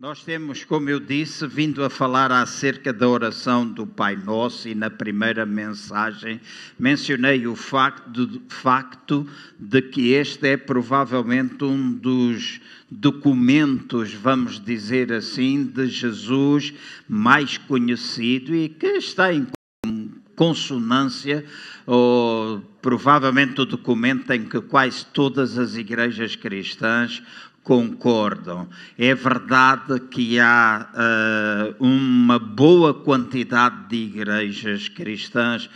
Nós temos, como eu disse, vindo a falar acerca da oração do Pai Nosso e na primeira mensagem mencionei o facto, facto de que este é provavelmente um dos documentos, vamos dizer assim, de Jesus mais conhecido e que está em consonância ou provavelmente o documento em que quase todas as igrejas cristãs concordam. É verdade que há uh, uma boa quantidade de igrejas cristãs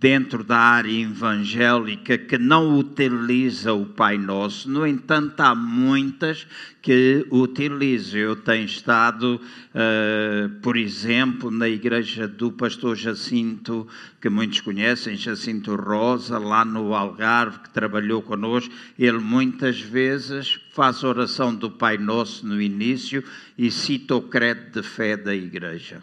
dentro da área evangélica que não utiliza o Pai Nosso. No entanto, há muitas que utilizam. Eu tenho estado, uh, por exemplo, na igreja do pastor Jacinto, que muitos conhecem, Jacinto Rosa, lá no Algarve, que trabalhou conosco. Ele muitas vezes faz oração do Pai Nosso no início e cita o credo de fé da igreja.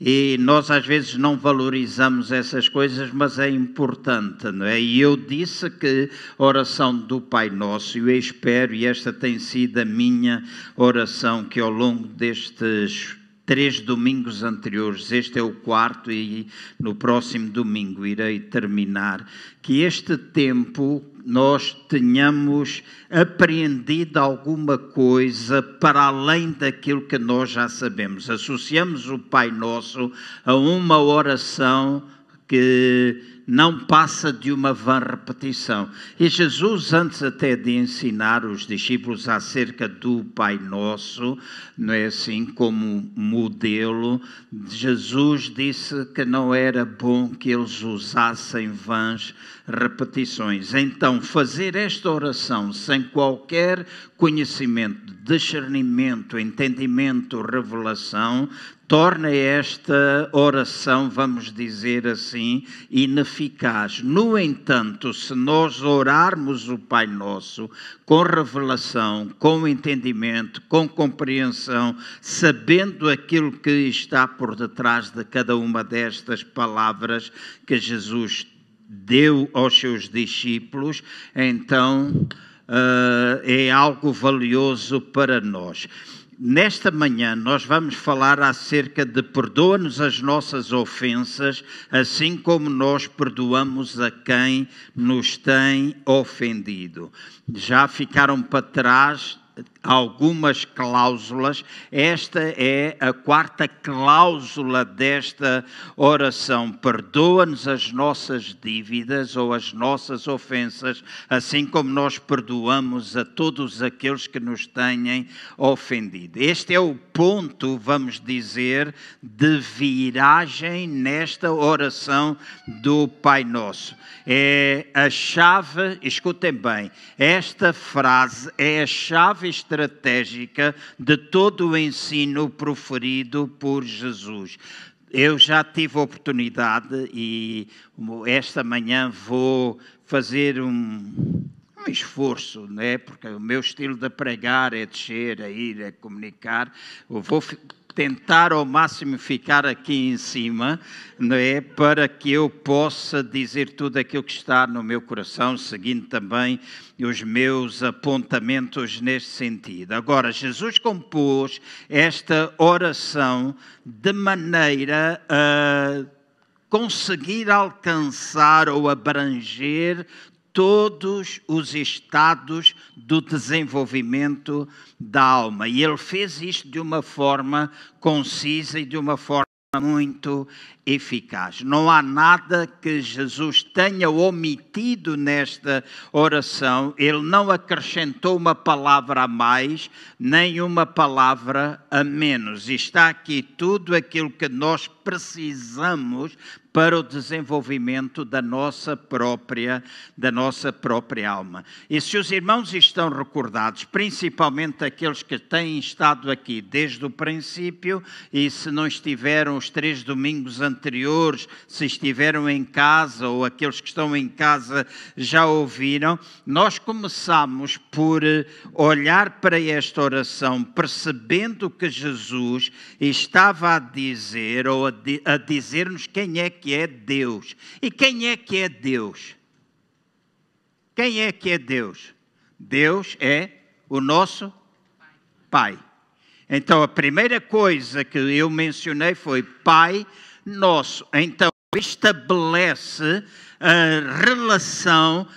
E nós às vezes não valorizamos essas coisas, mas é importante, não é? E eu disse que a oração do Pai Nosso, eu espero, e esta tem sido a minha oração, que ao longo destes três domingos anteriores, este é o quarto e no próximo domingo irei terminar, que este tempo nós tenhamos apreendido alguma coisa para além daquilo que nós já sabemos. Associamos o Pai Nosso a uma oração que não passa de uma vã repetição. E Jesus, antes até de ensinar os discípulos acerca do Pai Nosso, não é assim como modelo, Jesus disse que não era bom que eles usassem vãs repetições. Então, fazer esta oração sem qualquer conhecimento, discernimento, entendimento, revelação, torna esta oração, vamos dizer assim, ineficaz. No entanto, se nós orarmos o Pai Nosso com revelação, com entendimento, com compreensão, sabendo aquilo que está por detrás de cada uma destas palavras que Jesus deu aos seus discípulos, então uh, é algo valioso para nós. Nesta manhã nós vamos falar acerca de perdoa-nos as nossas ofensas, assim como nós perdoamos a quem nos tem ofendido. Já ficaram para trás algumas cláusulas. Esta é a quarta cláusula desta oração. Perdoa-nos as nossas dívidas ou as nossas ofensas, assim como nós perdoamos a todos aqueles que nos tenham ofendido. Este é o ponto, vamos dizer, de viragem nesta oração do Pai Nosso. É a chave, escutem bem, esta frase é a chave estratégica de todo o ensino proferido por Jesus. Eu já tive a oportunidade e esta manhã vou fazer um, um esforço, né? porque o meu estilo de pregar é descer, é ir, é comunicar. Eu vou tentar ao máximo ficar aqui em cima, não é? Para que eu possa dizer tudo aquilo que está no meu coração, seguindo também os meus apontamentos neste sentido. Agora, Jesus compôs esta oração de maneira a conseguir alcançar ou abranger todos os estados do desenvolvimento da alma. E ele fez isto de uma forma concisa e de uma forma muito eficaz. Não há nada que Jesus tenha omitido nesta oração, ele não acrescentou uma palavra a mais, nem uma palavra a menos. Está aqui tudo aquilo que nós precisamos para o desenvolvimento da nossa própria da nossa própria alma. E se os irmãos estão recordados, principalmente aqueles que têm estado aqui desde o princípio e se não estiveram os três domingos anteriores, se estiveram em casa ou aqueles que estão em casa já ouviram, nós começamos por olhar para esta oração percebendo que Jesus estava a dizer ou a, a dizer-nos quem é que é Deus. E quem é que é Deus? Quem é que é Deus? Deus é o nosso Pai. Então, a primeira coisa que eu mencionei foi Pai Nosso. Então, estabelece a relação,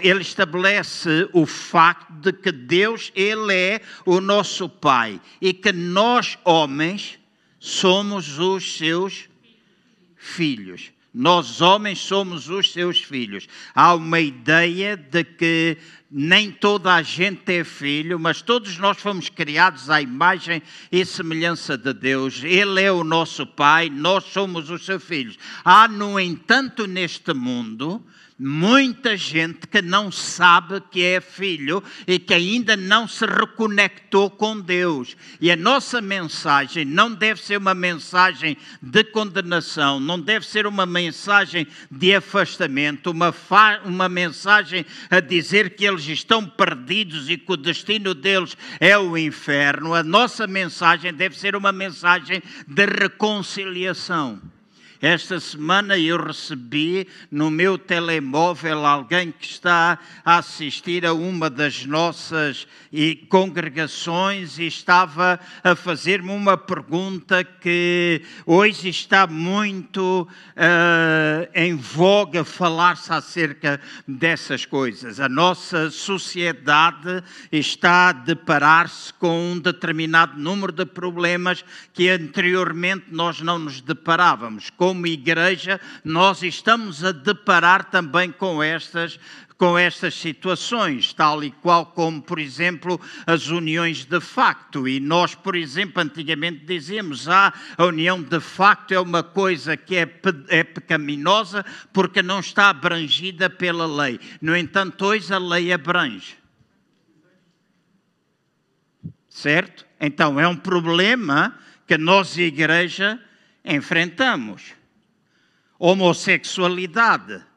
ele estabelece o facto de que Deus, Ele é o nosso Pai e que nós, homens, somos os seus filhos. Nós, homens, somos os seus filhos. Há uma ideia de que nem toda a gente é filho, mas todos nós fomos criados à imagem e semelhança de Deus. Ele é o nosso Pai, nós somos os seus filhos. Há, no entanto, neste mundo, muita gente que não sabe que é filho e que ainda não se reconectou com Deus. E a nossa mensagem não deve ser uma mensagem de condenação, não deve ser uma mensagem de afastamento, uma, uma mensagem a dizer que eles estão perdidos e que o destino deles é o inferno. A nossa mensagem deve ser uma mensagem de reconciliação. Esta semana eu recebi no meu telemóvel alguém que está a assistir a uma das nossas congregações e estava a fazer-me uma pergunta que hoje está muito uh, em voga falar-se acerca dessas coisas. A nossa sociedade está a deparar-se com um determinado número de problemas que anteriormente nós não nos deparávamos. Com como igreja, nós estamos a deparar também com estas com estas situações, tal e qual como, por exemplo, as uniões de facto. E nós, por exemplo, antigamente dizíamos: ah, a união de facto é uma coisa que é, é pecaminosa porque não está abrangida pela lei. No entanto, hoje a lei abrange. Certo? Então é um problema que nós, igreja, enfrentamos homossexualidade.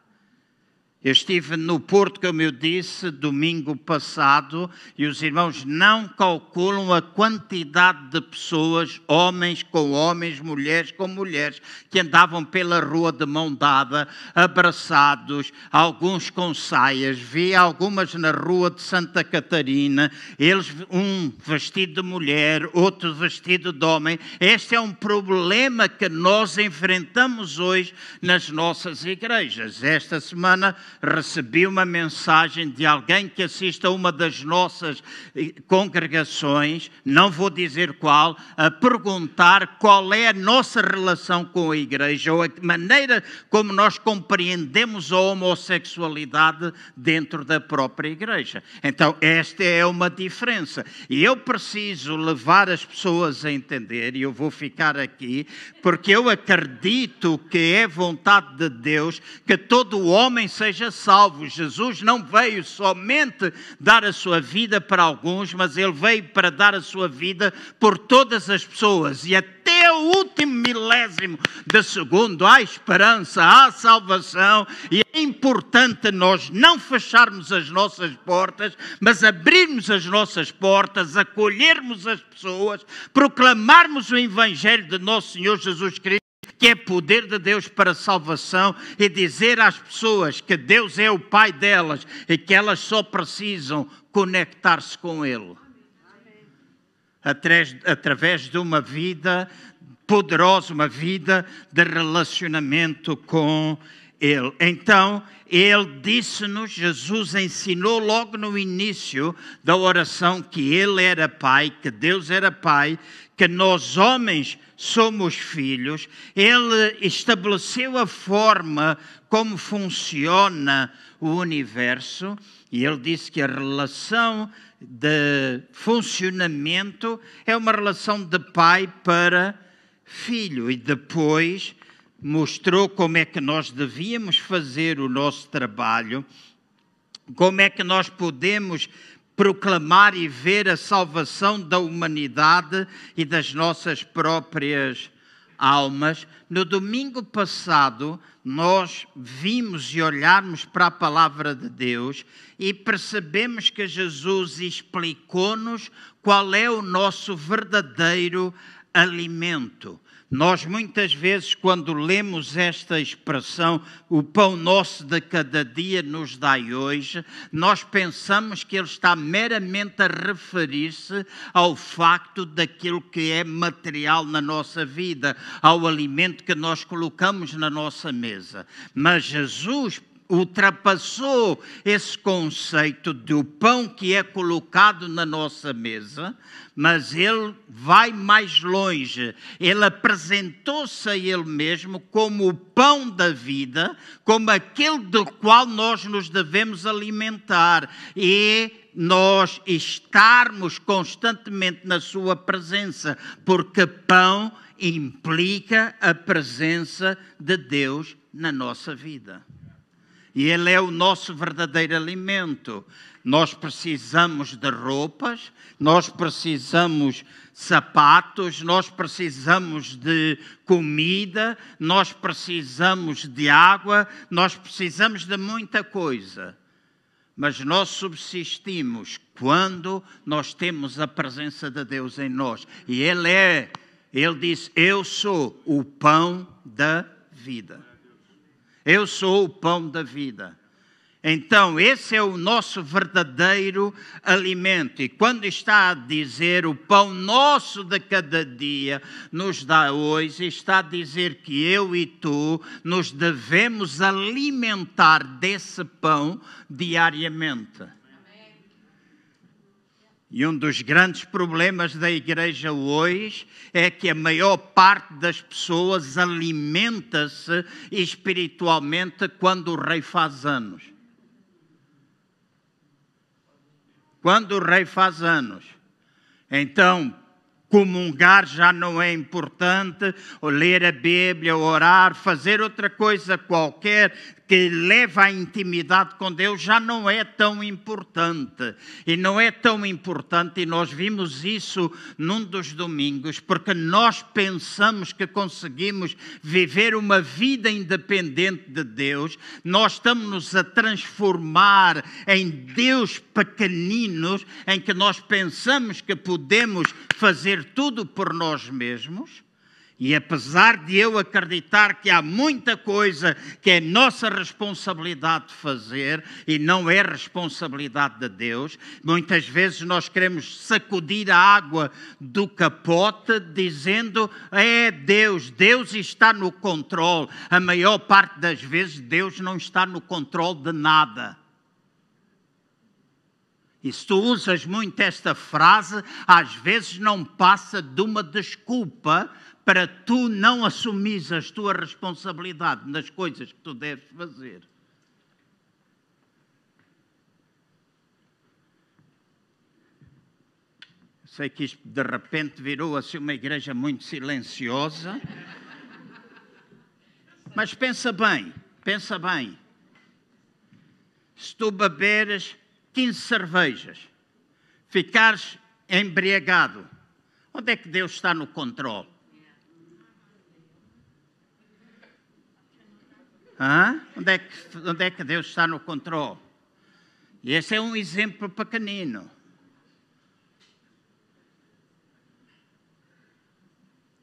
Eu estive no Porto, como eu disse, domingo passado, e os irmãos não calculam a quantidade de pessoas, homens com homens, mulheres com mulheres, que andavam pela rua de mão dada, abraçados, alguns com saias. Vi algumas na rua de Santa Catarina, eles, um vestido de mulher, outro vestido de homem. Este é um problema que nós enfrentamos hoje nas nossas igrejas. Esta semana recebi uma mensagem de alguém que assiste a uma das nossas eh, congregações, não vou dizer qual, a perguntar qual é a nossa relação com a igreja ou a maneira como nós compreendemos a homossexualidade dentro da própria igreja. Então, esta é uma diferença. E eu preciso levar as pessoas a entender, e eu vou ficar aqui, porque eu acredito que é vontade de Deus que todo homem seja seja salvo. Jesus não veio somente dar a sua vida para alguns, mas ele veio para dar a sua vida por todas as pessoas. E até o último milésimo de segundo há esperança, há salvação. E é importante nós não fecharmos as nossas portas, mas abrirmos as nossas portas, acolhermos as pessoas, proclamarmos o evangelho de nosso Senhor Jesus Cristo que é poder de Deus para salvação e dizer às pessoas que Deus é o Pai delas e que elas só precisam conectar-se com Ele. Através, através de uma vida poderosa, uma vida de relacionamento com Ele. Então, Ele disse-nos, Jesus ensinou logo no início da oração que Ele era Pai, que Deus era Pai, que nós homens somos filhos, ele estabeleceu a forma como funciona o universo e ele disse que a relação de funcionamento é uma relação de pai para filho e depois mostrou como é que nós devíamos fazer o nosso trabalho, como é que nós podemos proclamar e ver a salvação da humanidade e das nossas próprias almas. No domingo passado, nós vimos e olharmos para a palavra de Deus e percebemos que Jesus explicou-nos qual é o nosso verdadeiro alimento. Nós muitas vezes, quando lemos esta expressão, o pão nosso de cada dia nos dai hoje, nós pensamos que ele está meramente a referir-se ao facto daquilo que é material na nossa vida, ao alimento que nós colocamos na nossa mesa. Mas Jesus ultrapassou esse conceito do pão que é colocado na nossa mesa, mas ele vai mais longe. Ele apresentou-se a ele mesmo como o pão da vida, como aquele do qual nós nos devemos alimentar e nós estarmos constantemente na sua presença, porque pão implica a presença de Deus na nossa vida e Ele é o nosso verdadeiro alimento. Nós precisamos de roupas, nós precisamos de sapatos, nós precisamos de comida, nós precisamos de água, nós precisamos de muita coisa. Mas nós subsistimos quando nós temos a presença de Deus em nós. E Ele é, Ele diz: Eu sou o pão da vida. Eu sou o pão da vida. Então, esse é o nosso verdadeiro alimento. E quando está a dizer o pão nosso de cada dia nos dá hoje, está a dizer que eu e tu nos devemos alimentar desse pão diariamente. E um dos grandes problemas da igreja hoje é que a maior parte das pessoas alimenta-se espiritualmente quando o rei faz anos. Quando o rei faz anos. Então, comungar já não é importante, ou ler a Bíblia, orar, fazer outra coisa qualquer que leva à intimidade com Deus já não é tão importante. E não é tão importante, e nós vimos isso num dos domingos, porque nós pensamos que conseguimos viver uma vida independente de Deus, nós estamos-nos a transformar em Deus pequeninos, em que nós pensamos que podemos fazer tudo por nós mesmos. E apesar de eu acreditar que há muita coisa que é nossa responsabilidade de fazer e não é responsabilidade de Deus, muitas vezes nós queremos sacudir a água do capote dizendo: é Deus, Deus está no controle. A maior parte das vezes Deus não está no controle de nada. E se tu usas muito esta frase, às vezes não passa de uma desculpa para tu não assumires a tua responsabilidade nas coisas que tu deves fazer. Sei que isto de repente virou assim uma igreja muito silenciosa. Mas pensa bem, pensa bem. Se tu beberes 15 cervejas, ficares embriagado, onde é que Deus está no controle? Onde, é que, onde é que Deus está no controle? E esse é um exemplo pequenino.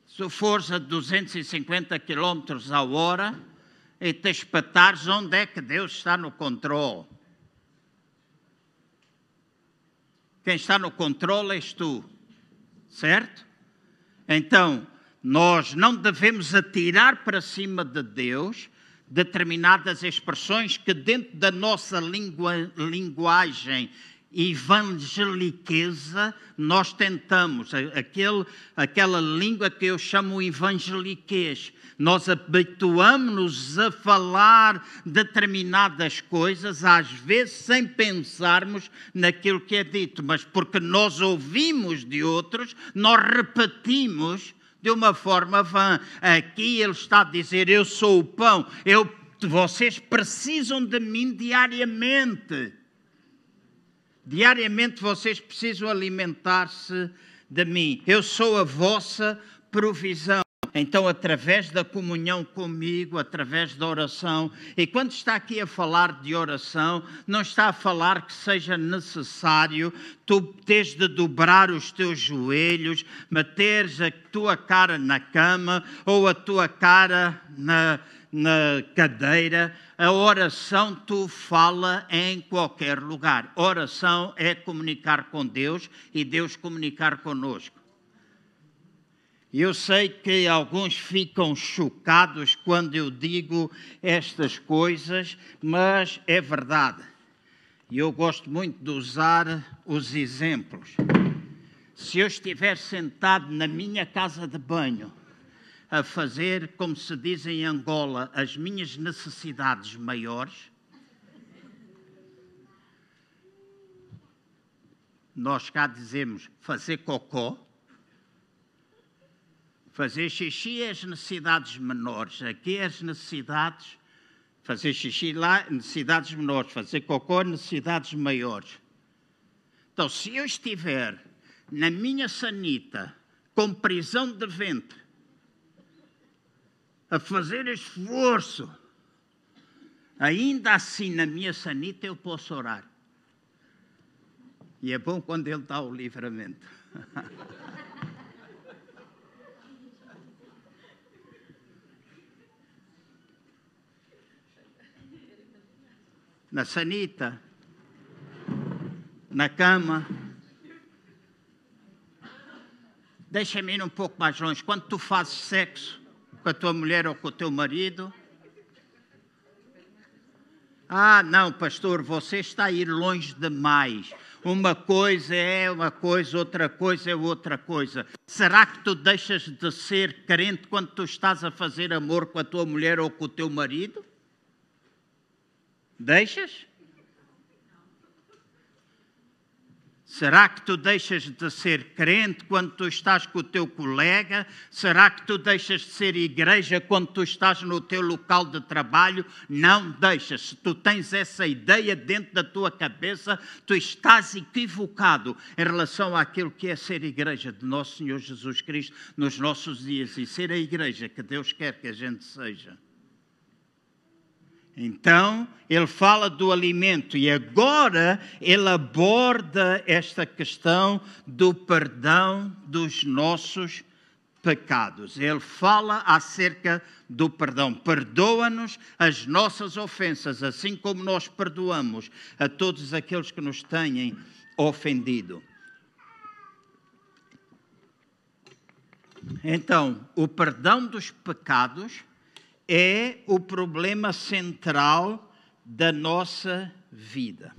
Se fores a 250 km a hora e te espetares, onde é que Deus está no controle? Quem está no controle és tu, certo? Então, nós não devemos atirar para cima de Deus determinadas expressões que, dentro da nossa língua, linguagem evangeliqueza, nós tentamos, aquele, aquela língua que eu chamo evangeliquez, nós habituamos-nos a falar determinadas coisas, às vezes sem pensarmos naquilo que é dito, mas porque nós ouvimos de outros, nós repetimos de uma forma vã. Aqui ele está a dizer: Eu sou o pão, eu, vocês precisam de mim diariamente. Diariamente vocês precisam alimentar-se de mim. Eu sou a vossa provisão. Então, através da comunhão comigo, através da oração, e quando está aqui a falar de oração, não está a falar que seja necessário tu teres de dobrar os teus joelhos, meteres a tua cara na cama ou a tua cara na, na cadeira. A oração tu fala em qualquer lugar. Oração é comunicar com Deus e Deus comunicar conosco. Eu sei que alguns ficam chocados quando eu digo estas coisas, mas é verdade. E eu gosto muito de usar os exemplos. Se eu estiver sentado na minha casa de banho, a fazer, como se diz em Angola, as minhas necessidades maiores, nós cá dizemos fazer cocó, Fazer xixi é as necessidades menores. Aqui é as necessidades. Fazer xixi lá, necessidades menores. Fazer cocô, necessidades maiores. Então, se eu estiver na minha sanita, com prisão de ventre, a fazer esforço, ainda assim na minha sanita eu posso orar. E é bom quando ele dá o livramento. na sanita, na cama. Deixa-me ir um pouco mais longe. Quando tu fazes sexo com a tua mulher ou com o teu marido, ah, não, pastor, você está a ir longe demais. Uma coisa é uma coisa, outra coisa é outra coisa. Será que tu deixas de ser crente quando tu estás a fazer amor com a tua mulher ou com o teu marido? Deixas? Será que tu deixas de ser crente quando tu estás com o teu colega? Será que tu deixas de ser igreja quando tu estás no teu local de trabalho? Não deixas. Se tu tens essa ideia dentro da tua cabeça, tu estás equivocado em relação àquilo que é ser igreja de nosso Senhor Jesus Cristo nos nossos dias e ser a igreja que Deus quer que a gente seja. Então, ele fala do alimento e agora ele aborda esta questão do perdão dos nossos pecados. Ele fala acerca do perdão. Perdoa-nos as nossas ofensas, assim como nós perdoamos a todos aqueles que nos têm ofendido. Então, o perdão dos pecados é o problema central da nossa vida.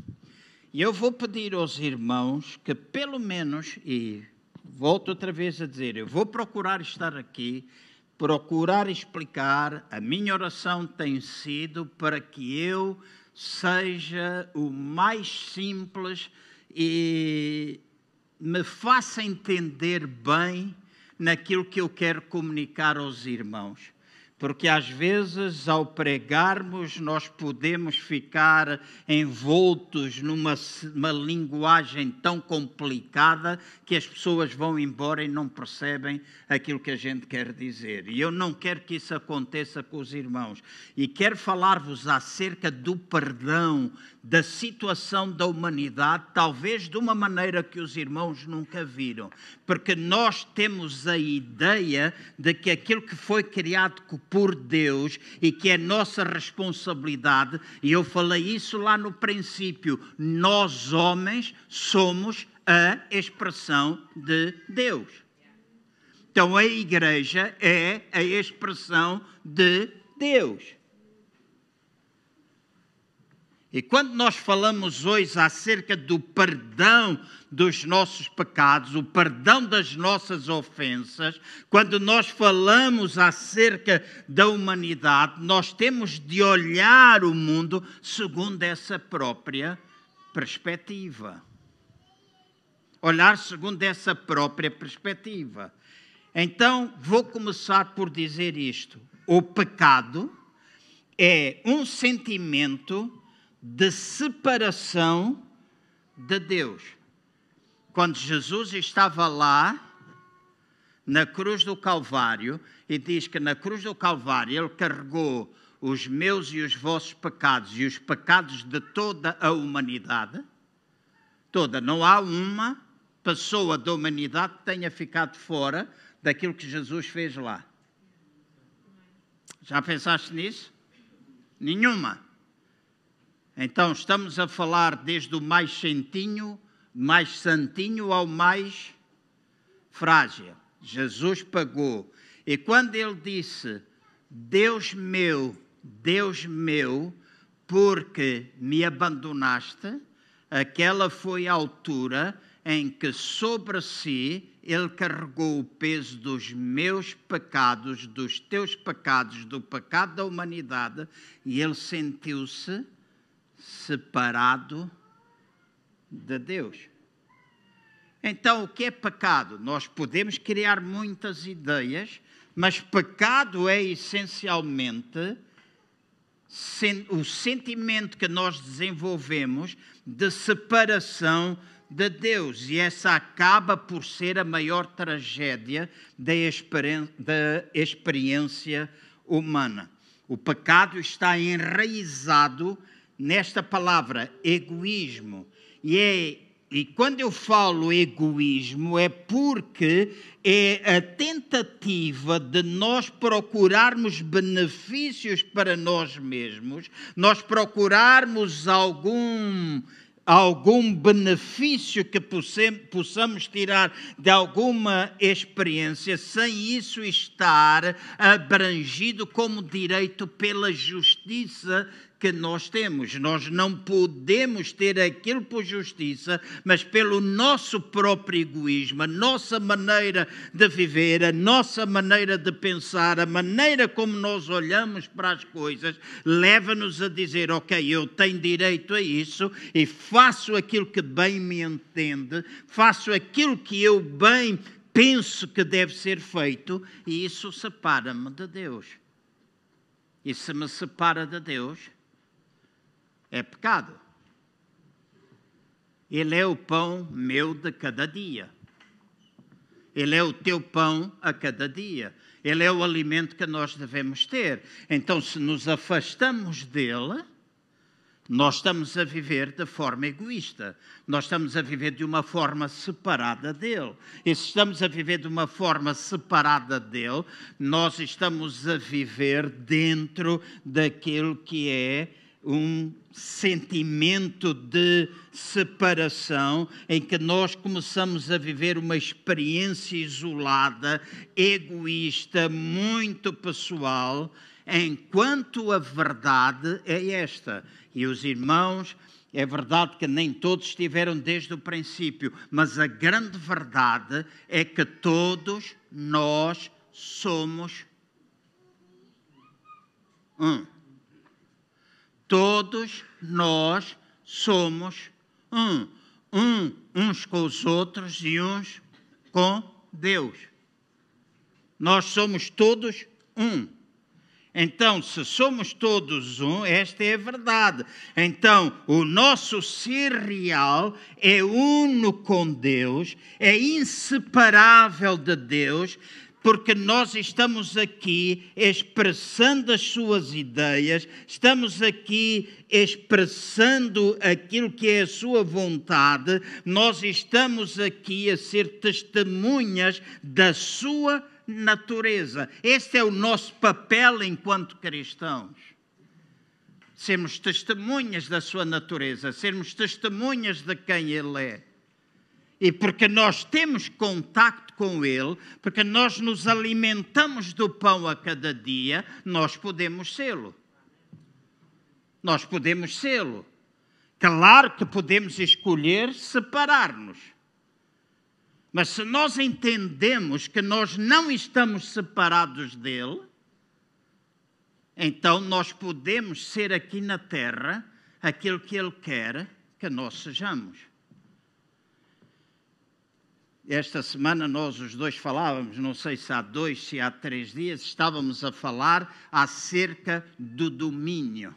E eu vou pedir aos irmãos que, pelo menos, e volto outra vez a dizer, eu vou procurar estar aqui, procurar explicar. A minha oração tem sido para que eu seja o mais simples e me faça entender bem naquilo que eu quero comunicar aos irmãos porque às vezes, ao pregarmos, nós podemos ficar envoltos numa linguagem tão complicada que as pessoas vão embora e não percebem aquilo que a gente quer dizer. E eu não quero que isso aconteça com os irmãos. E quero falar-vos acerca do perdão, da situação da humanidade, talvez de uma maneira que os irmãos nunca viram. Porque nós temos a ideia de que aquilo que foi criado por Deus e que é nossa responsabilidade, e eu falei isso lá no princípio, nós homens somos a expressão de Deus. Então a igreja é a expressão de Deus. E quando nós falamos hoje acerca do perdão dos nossos pecados, o perdão das nossas ofensas, quando nós falamos acerca da humanidade, nós temos de olhar o mundo segundo essa própria perspectiva. Olhar segundo essa própria perspectiva. Então, vou começar por dizer isto: o pecado é um sentimento de separação de Deus. Quando Jesus estava lá na cruz do Calvário e diz que na cruz do Calvário ele carregou os meus e os vossos pecados e os pecados de toda a humanidade, toda, não há uma pessoa da humanidade que tenha ficado fora daquilo que Jesus fez lá. Já pensaste nisso? Nenhuma. Então estamos a falar desde o mais santinho, mais santinho ao mais frágil. Jesus pagou. E quando ele disse: Deus meu, Deus meu, porque me abandonaste, aquela foi a altura em que sobre si ele carregou o peso dos meus pecados, dos teus pecados, do pecado da humanidade, e ele sentiu-se separado de Deus. Então, o que é pecado? Nós podemos criar muitas ideias, mas pecado é essencialmente o sentimento que nós desenvolvemos de separação de Deus. E essa acaba por ser a maior tragédia da, experiência humana. O pecado está enraizado nesta palavra egoísmo. E é e quando eu falo egoísmo, é porque é a tentativa de nós procurarmos benefícios para nós mesmos, nós procurarmos algum algum benefício que possamos tirar de alguma experiência, sem isso estar abrangido como direito pela justiça que nós temos. Nós não podemos ter aquilo por justiça, mas pelo nosso próprio egoísmo, a nossa maneira de viver, a nossa maneira de pensar, a maneira como nós olhamos para as coisas, leva-nos a dizer: Ok, eu tenho direito a isso e faço aquilo que bem me entende, faço aquilo que eu bem penso que deve ser feito, e isso separa-me de Deus. E se me separa de Deus, é pecado. Ele é o pão meu de cada dia. Ele é o teu pão a cada dia. Ele é o alimento que nós devemos ter. Então, se nos afastamos dele, nós estamos a viver de forma egoísta. Nós estamos a viver de uma forma separada dele. E se estamos a viver de uma forma separada dele, nós estamos a viver dentro daquilo que é um sentimento de separação em que nós começamos a viver uma experiência isolada, egoísta, muito pessoal, enquanto a verdade é esta. E os irmãos, é verdade que nem todos estiveram desde o princípio, mas a grande verdade é que todos nós somos um Todos nós somos um, um uns com os outros e uns com Deus. Nós somos todos um. Então, se somos todos um, esta é a verdade. Então, o nosso ser real é uno com Deus, é inseparável de Deus, porque nós estamos aqui expressando as suas ideias, estamos aqui expressando aquilo que é a sua vontade, nós estamos aqui a ser testemunhas da sua natureza. Este é o nosso papel enquanto cristãos. Sermos testemunhas da sua natureza, sermos testemunhas de quem Ele é. E porque nós temos contacto com Ele, porque nós nos alimentamos do pão a cada dia, nós podemos sê-lo. Nós podemos sê-lo. Claro que podemos escolher separar-nos. Mas se nós entendemos que nós não estamos separados dele, então nós podemos ser aqui na terra aquilo que ele quer que nós sejamos. Esta semana nós os dois falávamos, não sei se há dois, se há três dias, estávamos a falar acerca do domínio.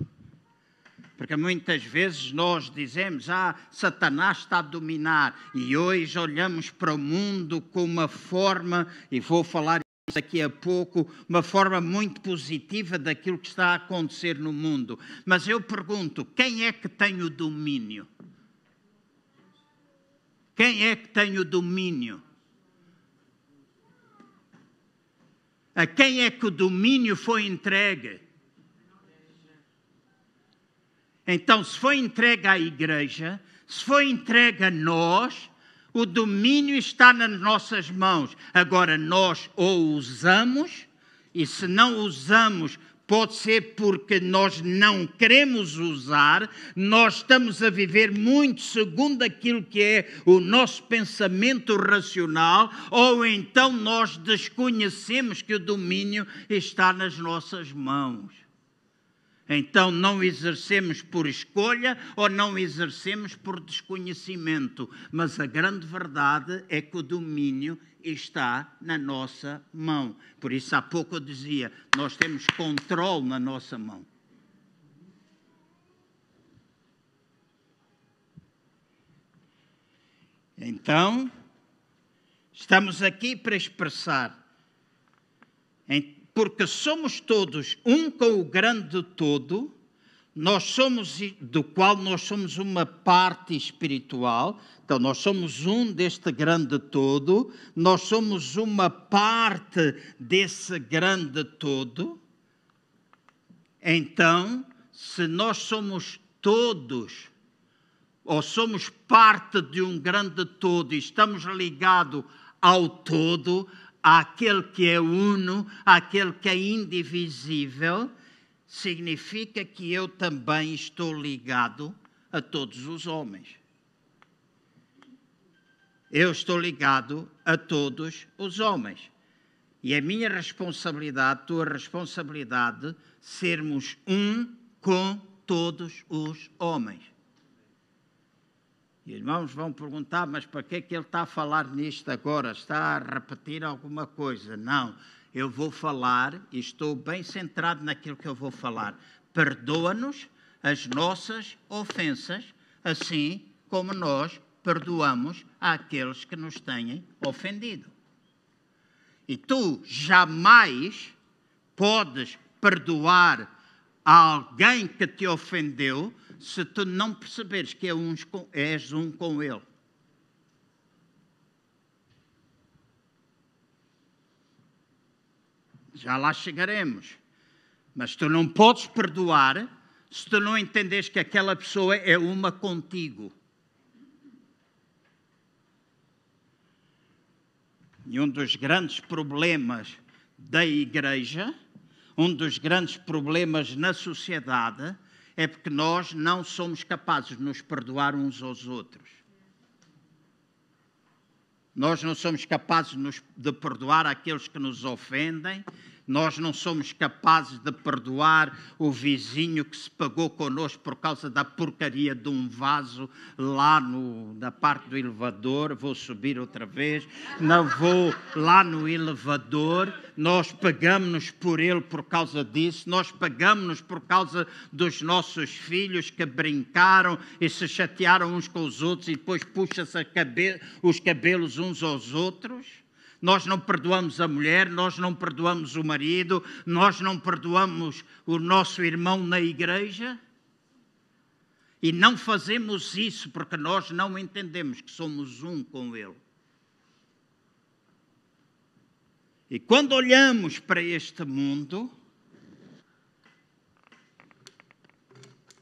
Porque muitas vezes nós dizemos, ah, Satanás está a dominar, e hoje olhamos para o mundo com uma forma, e vou falar daqui a pouco, uma forma muito positiva daquilo que está a acontecer no mundo. Mas eu pergunto: quem é que tem o domínio? Quem é que tem o domínio? A quem é que o domínio foi entregue? Então, se foi entregue à igreja, se foi entregue a nós, o domínio está nas nossas mãos. Agora, nós ou usamos, e se não usamos, pode ser porque nós não queremos usar, nós estamos a viver muito segundo aquilo que é o nosso pensamento racional, ou então nós desconhecemos que o domínio está nas nossas mãos. Então não exercemos por escolha ou não exercemos por desconhecimento, mas a grande verdade é que o domínio está na nossa mão. Por isso há pouco eu dizia, nós temos controle na nossa mão. Então, estamos aqui para expressar porque somos todos um com o grande todo, nós somos do qual nós somos uma parte espiritual, então nós somos um deste grande todo, nós somos uma parte desse grande todo. Então, se nós somos todos ou somos parte de um grande todo e estamos ligados ao todo, àquele que é uno, àquele que é indivisível, significa que eu também estou ligado a todos os homens. Eu estou ligado a todos os homens. E é minha responsabilidade, tua responsabilidade, sermos um com todos os homens. E irmãos vão perguntar, mas para que é que ele está a falar nisto agora? Está a repetir alguma coisa? Não, eu vou falar e estou bem centrado naquilo que eu vou falar. Perdoa-nos as nossas ofensas, assim como nós perdoamos àqueles que nos têm ofendido. E tu jamais podes perdoar a alguém que te ofendeu se tu não perceberes que é és um com Ele. Já lá chegaremos. Mas tu não podes perdoar se tu não entenderes que aquela pessoa é uma contigo. E um dos grandes problemas da igreja, um dos grandes problemas na sociedade, é porque nós não somos capazes de nos perdoar uns aos outros. Nós não somos capazes de perdoar aqueles que nos ofendem, nós não somos capazes de perdoar o vizinho que se pagou connosco por causa da porcaria de um vaso lá no, na parte do elevador. Vou subir outra vez. Não vou lá no elevador. Nós pagamos-nos por ele por causa disso. Nós pagamos-nos por causa dos nossos filhos que brincaram e se chatearam uns com os outros e depois puxa-se os cabelos uns aos outros nós não perdoamos a mulher, nós não perdoamos o marido, nós não perdoamos o nosso irmão na igreja. E não fazemos isso porque nós não entendemos que somos um com Ele. E quando olhamos para este mundo,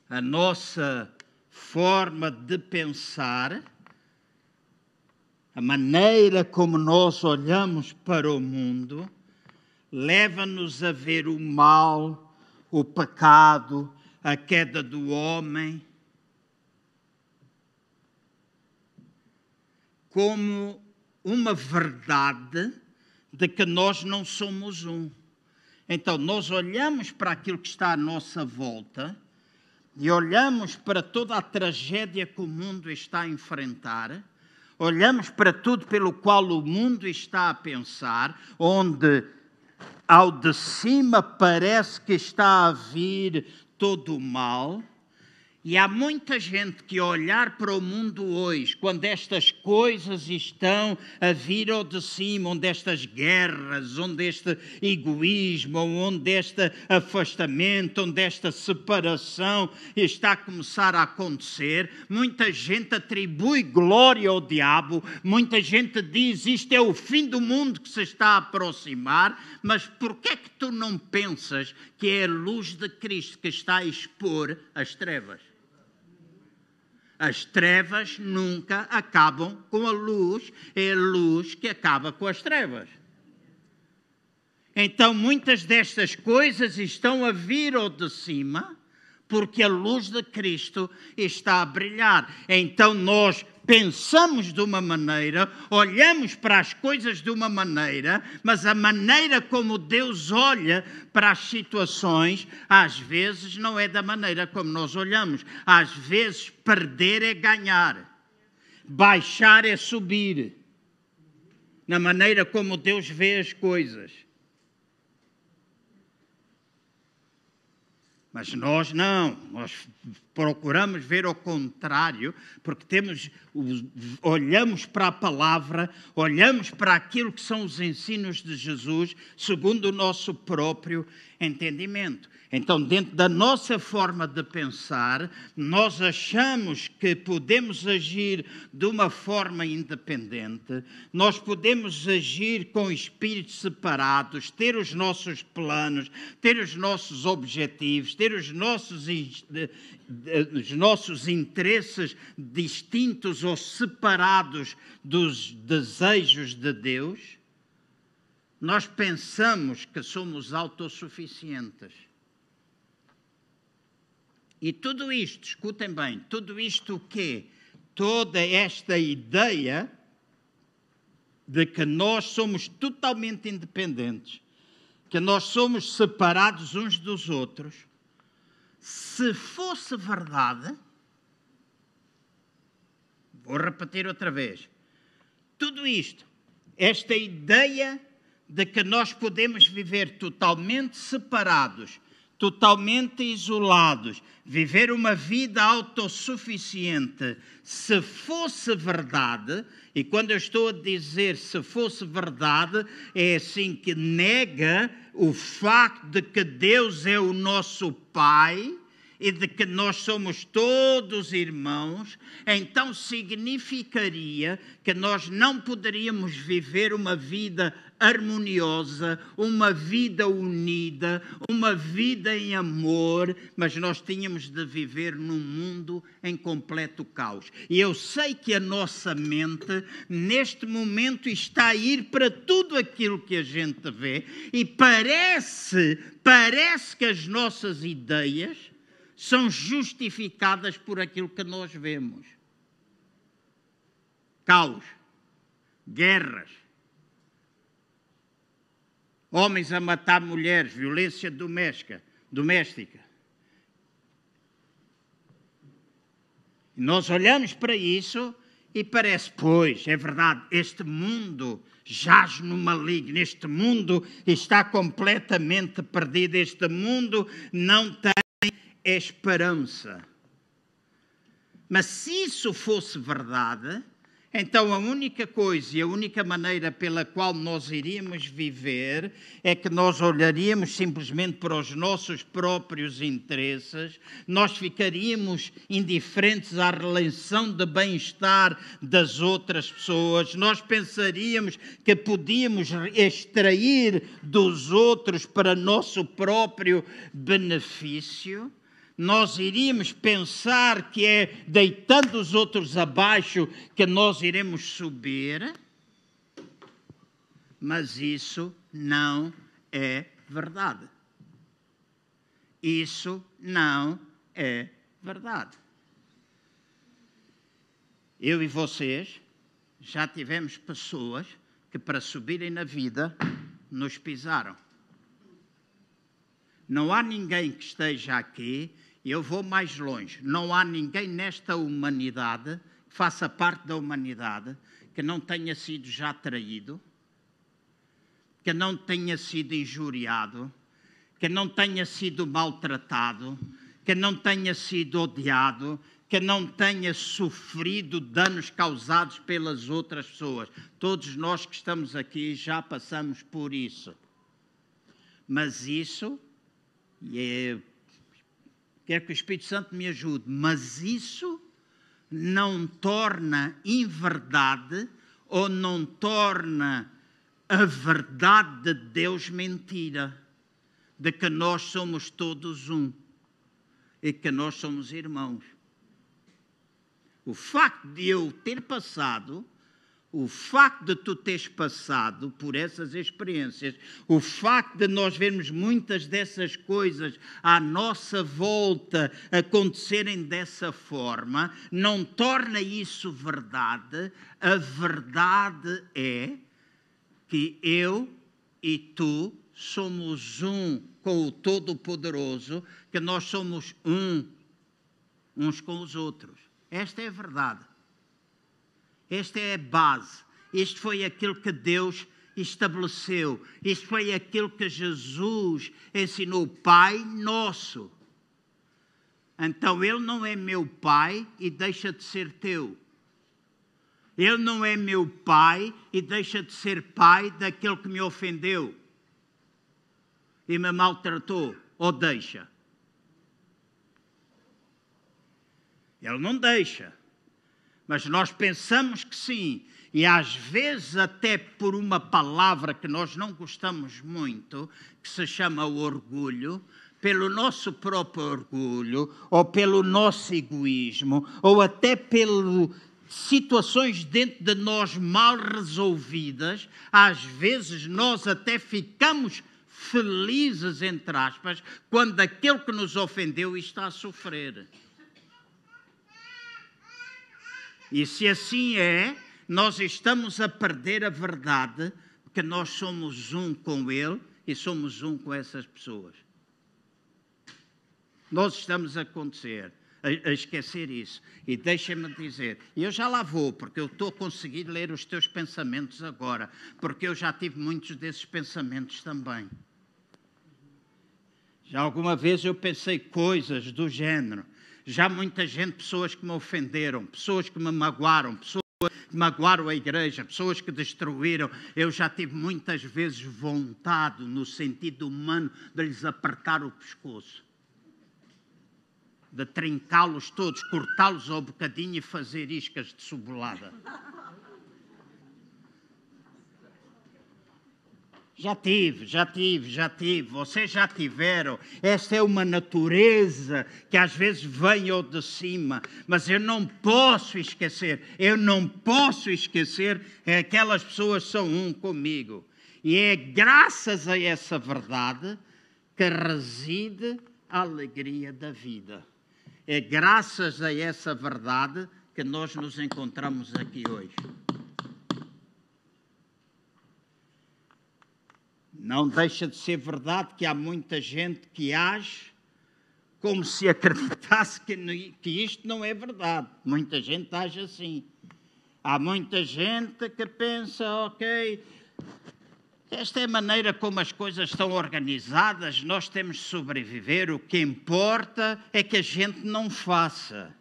a nossa forma de pensar a maneira como nós olhamos para o mundo leva-nos a ver o mal, o pecado, a queda do homem como uma verdade de que nós não somos um. Então, nós olhamos para aquilo que está à nossa volta e olhamos para toda a tragédia que o mundo está a enfrentar olhamos para tudo pelo qual o mundo está a pensar, onde ao de cima parece que está a vir todo o mal, E há muita gente que olhar para o mundo hoje, quando estas coisas estão a vir ao de cima, onde estas guerras, onde este egoísmo, onde este afastamento, onde esta separação está a começar a acontecer, muita gente atribui glória ao diabo, muita gente diz isto é o fim do mundo que se está a aproximar, mas por que é que tu não pensas que é a luz de Cristo que está a expor as trevas? As trevas nunca acabam com a luz, é a luz que acaba com as trevas. Então, muitas destas coisas estão a vir ao de cima, porque a luz de Cristo está a brilhar. Então, nós pensamos de uma maneira, olhamos para as coisas de uma maneira, mas a maneira como Deus olha para as situações, às vezes não é da maneira como nós olhamos. Às vezes, perder é ganhar, baixar é subir, na maneira como Deus vê as coisas. Mas nós não, nós procuramos ver o contrário, porque temos, olhamos para a palavra, olhamos para aquilo que são os ensinos de Jesus, segundo o nosso próprio entendimento. Então, dentro da nossa forma de pensar, nós achamos que podemos agir de uma forma independente, nós podemos agir com espíritos separados, ter os nossos planos, ter os nossos objetivos, ter os nossos, os nossos interesses distintos ou separados dos desejos de Deus. Nós pensamos que somos autossuficientes e tudo isto, escutem bem, tudo isto o quê? Toda esta ideia de que nós somos totalmente independentes, que nós somos separados uns dos outros, se fosse verdade, vou repetir outra vez, tudo isto, esta ideia de que nós podemos viver totalmente separados totalmente isolados, viver uma vida autossuficiente, se fosse verdade, e quando eu estou a dizer se fosse verdade, é assim que nega o facto de que Deus é o nosso Pai e de que nós somos todos irmãos, então significaria que nós não poderíamos viver uma vida harmoniosa, uma vida unida, uma vida em amor, mas nós tínhamos de viver num mundo em completo caos. E eu sei que a nossa mente, neste momento, está a ir para tudo aquilo que a gente vê e parece, parece que as nossas ideias são justificadas por aquilo que nós vemos. Caos, guerras, homens a matar mulheres, violência doméstica, doméstica. Nós olhamos para isso e parece, pois, é verdade, este mundo jaz no maligno, este mundo está completamente perdido, este mundo não tem esperança. Mas se isso fosse verdade, então a única coisa e a única maneira pela qual nós iríamos viver é que nós olharíamos simplesmente para os nossos próprios interesses, nós ficaríamos indiferentes à relação de bem-estar das outras pessoas, nós pensaríamos que podíamos extrair dos outros para nosso próprio benefício nós iríamos pensar que é deitando os outros abaixo que nós iremos subir, mas isso não é verdade. Isso não é verdade. Eu e vocês já tivemos pessoas que, para subirem na vida, nos pisaram. Não há ninguém que esteja aqui eu vou mais longe. Não há ninguém nesta humanidade, que faça parte da humanidade, que não tenha sido já traído, que não tenha sido injuriado, que não tenha sido maltratado, que não tenha sido odiado, que não tenha sofrido danos causados pelas outras pessoas. Todos nós que estamos aqui já passamos por isso. Mas isso, e é, quero que o Espírito Santo me ajude, mas isso não torna inverdade ou não torna a verdade de Deus mentira, de que nós somos todos um e que nós somos irmãos. O facto de eu ter passado, o facto de tu teres passado por essas experiências, o facto de nós vermos muitas dessas coisas à nossa volta acontecerem dessa forma, não torna isso verdade. A verdade é que eu e tu somos um com o Todo-Poderoso, que nós somos um uns com os outros. Esta é a verdade. Esta é a base. Isto foi aquilo que Deus estabeleceu. Isto foi aquilo que Jesus ensinou. Pai nosso. Então ele não é meu pai e deixa de ser teu. Ele não é meu pai e deixa de ser pai daquele que me ofendeu e me maltratou, ou deixa. Ele não deixa. Mas nós pensamos que sim. E às vezes, até por uma palavra que nós não gostamos muito, que se chama orgulho, pelo nosso próprio orgulho, ou pelo nosso egoísmo, ou até pelas situações dentro de nós mal resolvidas, às vezes nós até ficamos felizes, entre aspas, quando aquele que nos ofendeu está a sofrer. E se assim é, nós estamos a perder a verdade, que nós somos um com Ele e somos um com essas pessoas. Nós estamos a acontecer, a, a esquecer isso. E deixa-me dizer, eu já lá vou, porque eu estou a conseguir ler os teus pensamentos agora, porque eu já tive muitos desses pensamentos também. Já alguma vez eu pensei coisas do género. Já muita gente, pessoas que me ofenderam, pessoas que me magoaram, pessoas que magoaram a igreja, pessoas que destruíram. Eu já tive muitas vezes vontade, no sentido humano, de lhes apertar o pescoço, de trincá-los todos, cortá-los ao bocadinho e fazer iscas de cebolada. Já tive, já tive, já tive, vocês já tiveram. Esta é uma natureza que às vezes vem ao de cima, mas eu não posso esquecer, eu não posso esquecer que aquelas pessoas são um comigo. E é graças a essa verdade que reside a alegria da vida. É graças a essa verdade que nós nos encontramos aqui hoje. Não deixa de ser verdade que há muita gente que age como se acreditasse que, que isto não é verdade. Muita gente age assim. Há muita gente que pensa, ok, esta é a maneira como as coisas estão organizadas, nós temos de sobreviver, o que importa é que a gente não faça.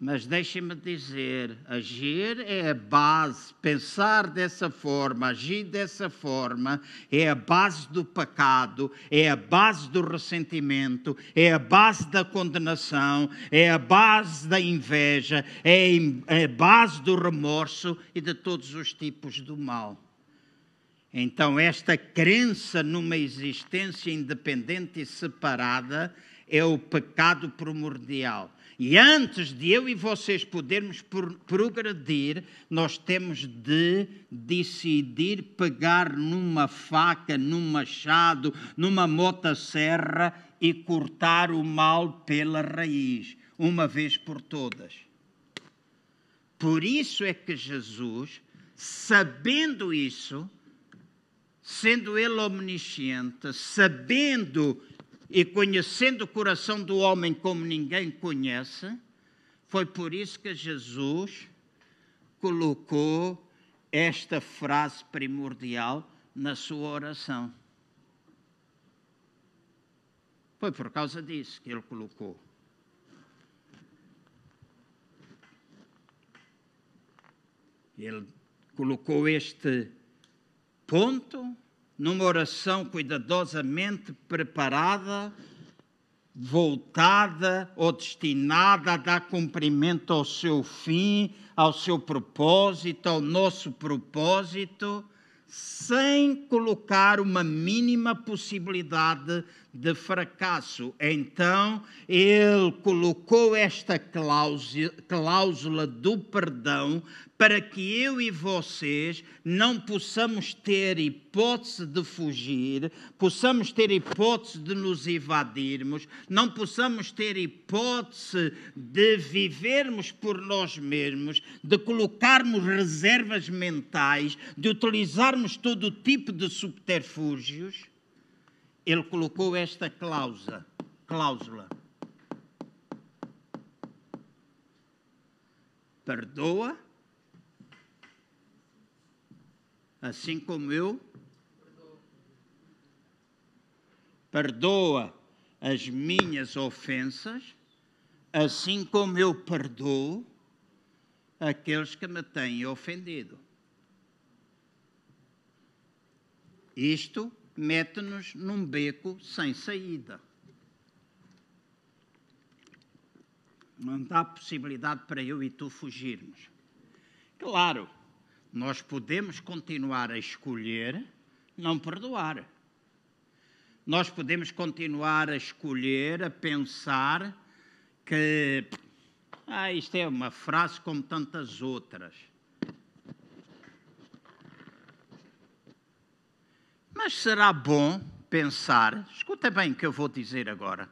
Mas deixem-me dizer, agir é a base, pensar dessa forma, agir dessa forma, é a base do pecado, é a base do ressentimento, é a base da condenação, é a base da inveja, é a base do remorso e de todos os tipos do mal. Então, esta crença numa existência independente e separada é o pecado primordial. E antes de eu e vocês podermos progredir, nós temos de decidir pegar numa faca, num machado, numa motosserra e cortar o mal pela raiz, uma vez por todas. Por isso é que Jesus, sabendo isso, sendo ele omnisciente, sabendo e conhecendo o coração do homem como ninguém conhece, foi por isso que Jesus colocou esta frase primordial na sua oração. Foi por causa disso que ele colocou. Ele colocou este ponto numa oração cuidadosamente preparada, voltada ou destinada a dar cumprimento ao seu fim, ao seu propósito, ao nosso propósito, sem colocar uma mínima possibilidade de fracasso. Então, ele colocou esta cláusula do perdão para que eu e vocês não possamos ter hipótese de fugir, possamos ter hipótese de nos evadirmos, não possamos ter hipótese de vivermos por nós mesmos, de colocarmos reservas mentais, de utilizarmos todo tipo de subterfúgios. Ele colocou esta cláusula, cláusula. Perdoa assim como eu perdoa as minhas ofensas, assim como eu perdoo aqueles que me têm ofendido. Isto mete-nos num beco sem saída. Não dá possibilidade para eu e tu fugirmos. Claro, nós podemos continuar a escolher não perdoar. Nós podemos continuar a escolher, a pensar que ah, isto é uma frase como tantas outras. Mas será bom pensar, escuta bem o que eu vou dizer agora.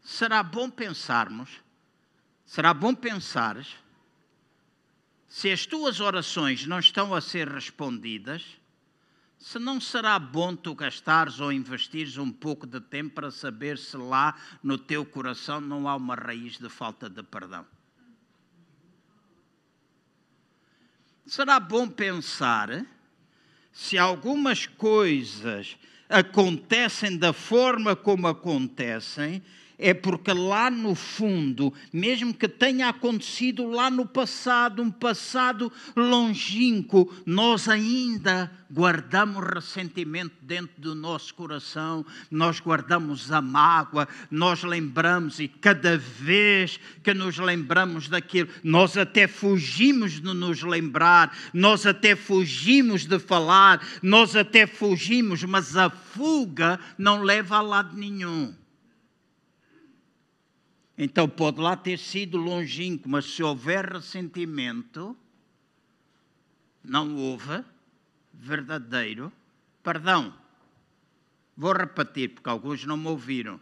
Será bom pensarmos, será bom pensares se as tuas orações não estão a ser respondidas, se não será bom tu gastares ou investires um pouco de tempo para saber se lá no teu coração não há uma raiz de falta de perdão. Será bom pensar se algumas coisas acontecem da forma como acontecem é porque lá no fundo, mesmo que tenha acontecido lá no passado, um passado longínquo, nós ainda guardamos ressentimento dentro do nosso coração, nós guardamos a mágoa, nós lembramos e cada vez que nos lembramos daquilo, nós até fugimos de nos lembrar, nós até fugimos de falar, nós até fugimos, mas a fuga não leva a lado nenhum. Então pode lá ter sido longínquo, mas se houver ressentimento, não houve verdadeiro perdão. Vou repetir, porque alguns não me ouviram.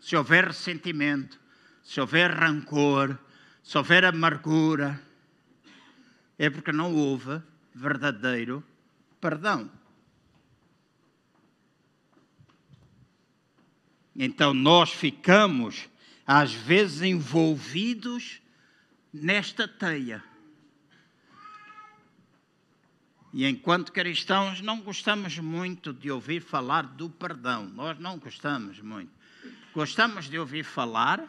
Se houver ressentimento, se houver rancor, se houver amargura, é porque não houve verdadeiro perdão. Então nós ficamos às vezes envolvidos nesta teia. E enquanto cristãos não gostamos muito de ouvir falar do perdão, nós não gostamos muito. Gostamos de ouvir falar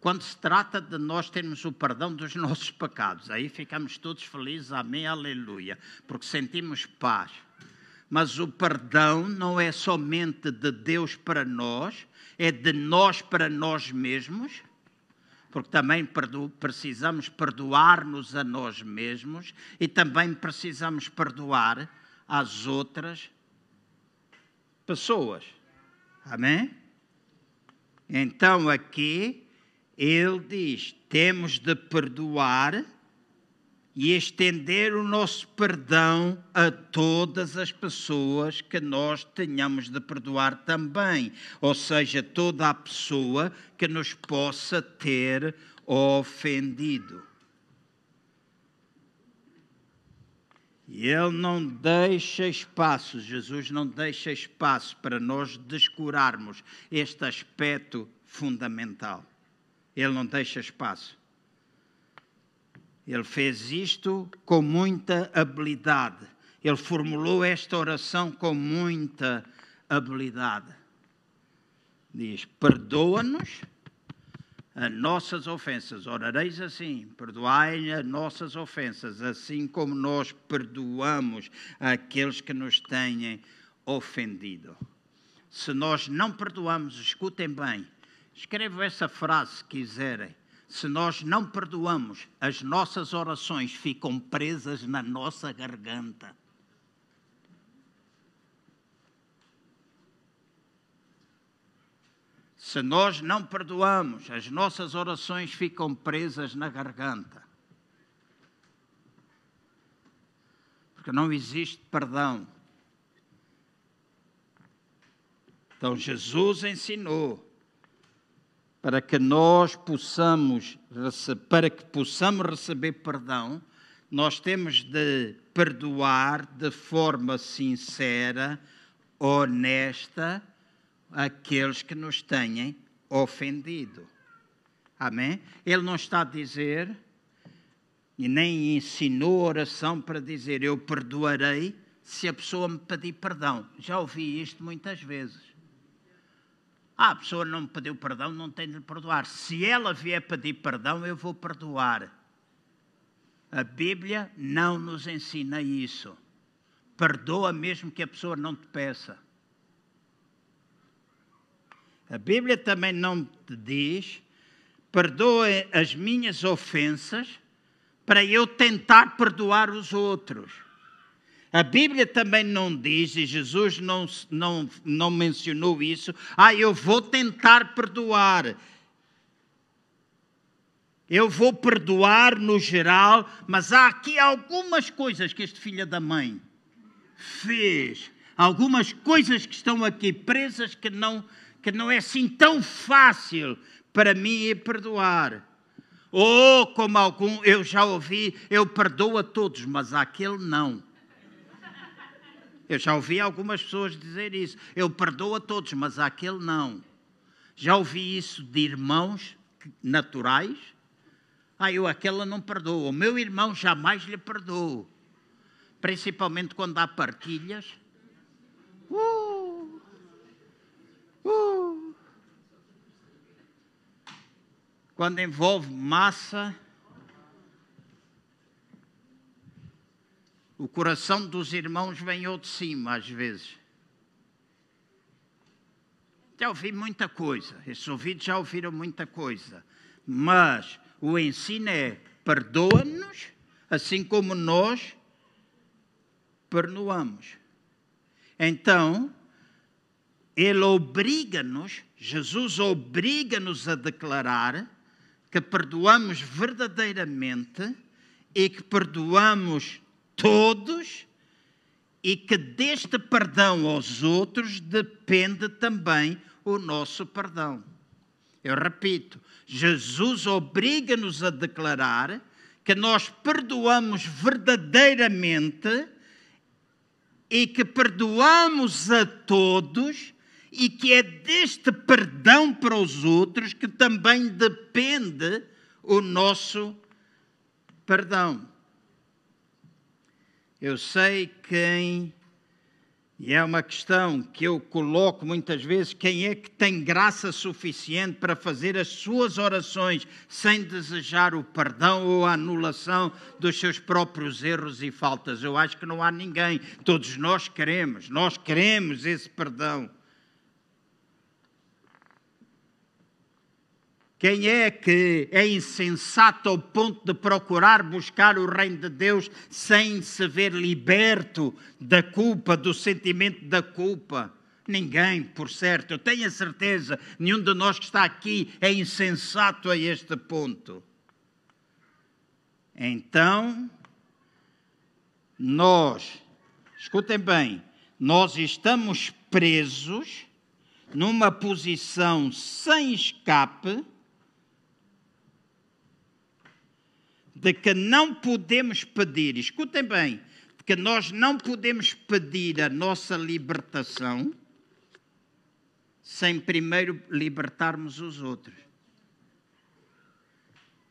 quando se trata de nós termos o perdão dos nossos pecados. Aí ficamos todos felizes, amém, aleluia, porque sentimos paz. Mas o perdão não é somente de Deus para nós, é de nós para nós mesmos, porque também precisamos perdoar-nos a nós mesmos e também precisamos perdoar às outras pessoas. Amém? Então aqui ele diz: temos de perdoar e estender o nosso perdão a todas as pessoas que nós tenhamos de perdoar também, ou seja, toda a pessoa que nos possa ter ofendido. E ele não deixa espaço, Jesus não deixa espaço para nós descurarmos este aspecto fundamental. Ele não deixa espaço. Ele fez isto com muita habilidade. Ele formulou esta oração com muita habilidade. Diz: perdoa-nos as nossas ofensas. Orareis assim: perdoai as nossas ofensas, assim como nós perdoamos aqueles que nos têm ofendido. Se nós não perdoamos, escutem bem, escrevam essa frase se quiserem. Se nós não perdoamos, as nossas orações ficam presas na nossa garganta. Se nós não perdoamos, as nossas orações ficam presas na garganta. Porque não existe perdão. Então Jesus ensinou para que nós possamos para que possamos receber perdão, nós temos de perdoar de forma sincera, honesta aqueles que nos tenham ofendido. Amém? Ele não está a dizer, e nem ensinou oração para dizer eu perdoarei se a pessoa me pedir perdão. Já ouvi isto muitas vezes. Ah, a pessoa não me pediu perdão, não tem de perdoar. Se ela vier pedir perdão, eu vou perdoar. A Bíblia não nos ensina isso. Perdoa mesmo que a pessoa não te peça. A Bíblia também não te diz: perdoe as minhas ofensas para eu tentar perdoar os outros. A Bíblia também não diz, e Jesus não, não, não mencionou isso, ah, eu vou tentar perdoar. Eu vou perdoar no geral, mas há aqui algumas coisas que este filho da mãe fez, algumas coisas que estão aqui presas que não que não é assim tão fácil para mim perdoar. Ou, como algum eu já ouvi, eu perdoo a todos, mas aquele não. Eu já ouvi algumas pessoas dizer isso. Eu perdoo a todos, mas aquele não. Já ouvi isso de irmãos naturais. Ah, eu aquela não perdoo. O meu irmão jamais lhe perdoo. Principalmente quando há partilhas. Uh! Uh! Quando envolve massa, o coração dos irmãos vem de cima, às vezes. Já ouvi muita coisa, esses ouvidos já ouviram muita coisa, mas o ensino é: perdoa-nos, assim como nós perdoamos. Então, ele obriga-nos, Jesus obriga-nos a declarar que perdoamos verdadeiramente e que perdoamos todos e que deste perdão aos outros depende também o nosso perdão. Eu repito, Jesus obriga-nos a declarar que nós perdoamos verdadeiramente e que perdoamos a todos e que é deste perdão para os outros que também depende o nosso perdão. Eu sei quem, e é uma questão que eu coloco muitas vezes, quem é que tem graça suficiente para fazer as suas orações sem desejar o perdão ou a anulação dos seus próprios erros e faltas? Eu acho que não há ninguém. Todos nós queremos, nós queremos esse perdão. Quem é que é insensato ao ponto de procurar buscar o reino de Deus sem se ver liberto da culpa, do sentimento da culpa? Ninguém, por certo. Eu tenho a certeza, nenhum de nós que está aqui é insensato a este ponto. Então, nós, escutem bem, nós estamos presos numa posição sem escape de que não podemos pedir, escutem bem, de que nós não podemos pedir a nossa libertação sem primeiro libertarmos os outros.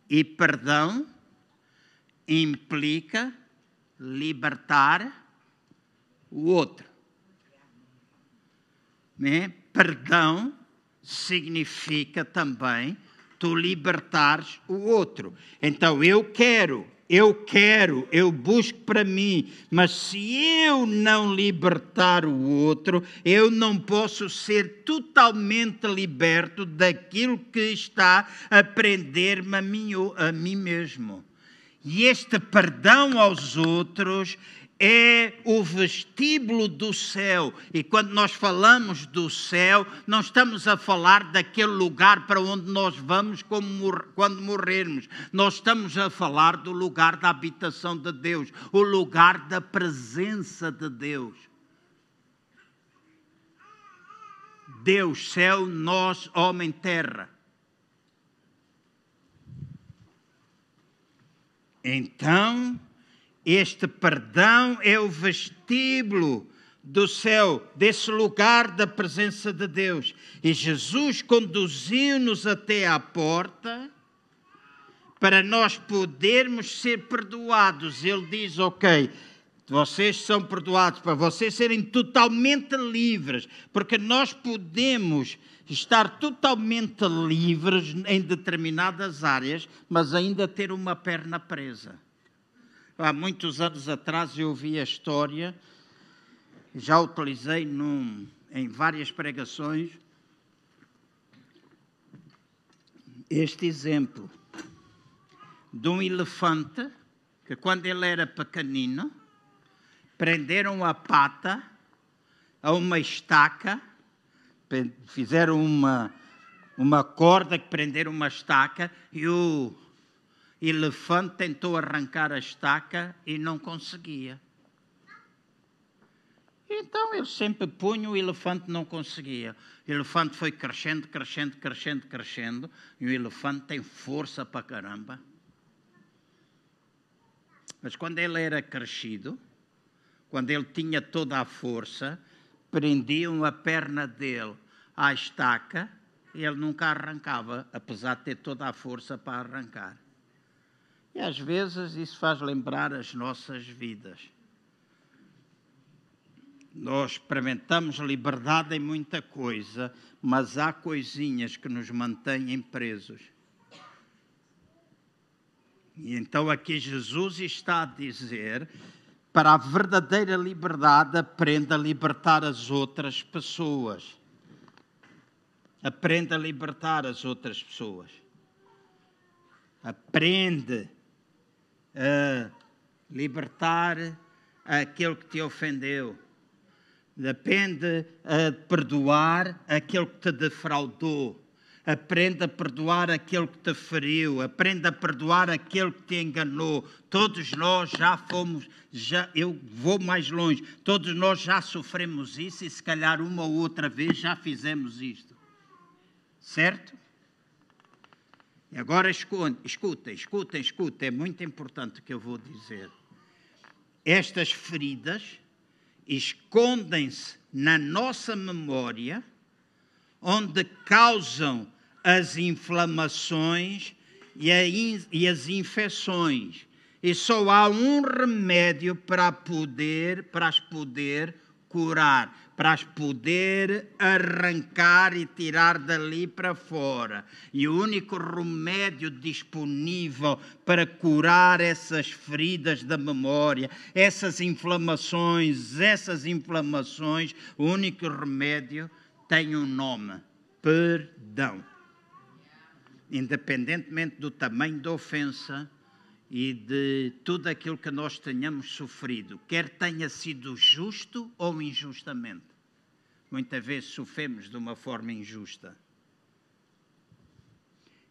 E perdão implica libertar o outro. Né? Perdão significa também tu libertares o outro. Então eu quero, eu quero, eu busco para mim, mas se eu não libertar o outro, eu não posso ser totalmente liberto daquilo que está a prender-me a mim, a mim mesmo. E este perdão aos outros é o vestíbulo do céu. E quando nós falamos do céu, não estamos a falar daquele lugar para onde nós vamos quando morrermos. Nós estamos a falar do lugar da habitação de Deus, o lugar da presença de Deus. Deus, céu, nós, homem, terra. Então, este perdão é o vestíbulo do céu, desse lugar da presença de Deus. E Jesus conduziu-nos até à porta para nós podermos ser perdoados. Ele diz: Ok, vocês são perdoados, para vocês serem totalmente livres, porque nós podemos estar totalmente livres em determinadas áreas, mas ainda ter uma perna presa. Há muitos anos atrás eu ouvi a história, já utilizei num, em várias pregações, este exemplo de um elefante que, quando ele era pequenino, prenderam a pata a uma estaca, fizeram uma, uma corda que prenderam uma estaca e o elefante tentou arrancar a estaca e não conseguia. Então ele sempre punha, o elefante não conseguia. O elefante foi crescendo, crescendo, crescendo, crescendo, e o elefante tem força para caramba. Mas quando ele era crescido, quando ele tinha toda a força, prendiam a perna dele à estaca e ele nunca arrancava, apesar de ter toda a força para arrancar. E às vezes isso faz lembrar as nossas vidas. Nós experimentamos liberdade em muita coisa, mas há coisinhas que nos mantêm presos. E então aqui Jesus está a dizer: para a verdadeira liberdade, aprenda a libertar as outras pessoas. Aprenda a libertar as outras pessoas. Aprende libertar aquele que te ofendeu. Depende a perdoar aquele que te defraudou. Aprenda a perdoar aquele que te feriu. Aprenda a perdoar aquele que te enganou. Todos nós já fomos, já, eu vou mais longe. Todos nós já sofremos isso e se calhar uma ou outra vez já fizemos isto. Certo? E agora escutem, escutem, escutem, é muito importante o que eu vou dizer. Estas feridas escondem-se na nossa memória, onde causam as inflamações e, e as infecções. E só há um remédio para poder, para as poder curar para as poder arrancar e tirar dali para fora. E o único remédio disponível para curar essas feridas da memória, essas inflamações, essas inflamações, o único remédio tem um nome: perdão. Independentemente do tamanho da ofensa, e de tudo aquilo que nós tenhamos sofrido, quer tenha sido justo ou injustamente muitas vezes sofremos de uma forma injusta.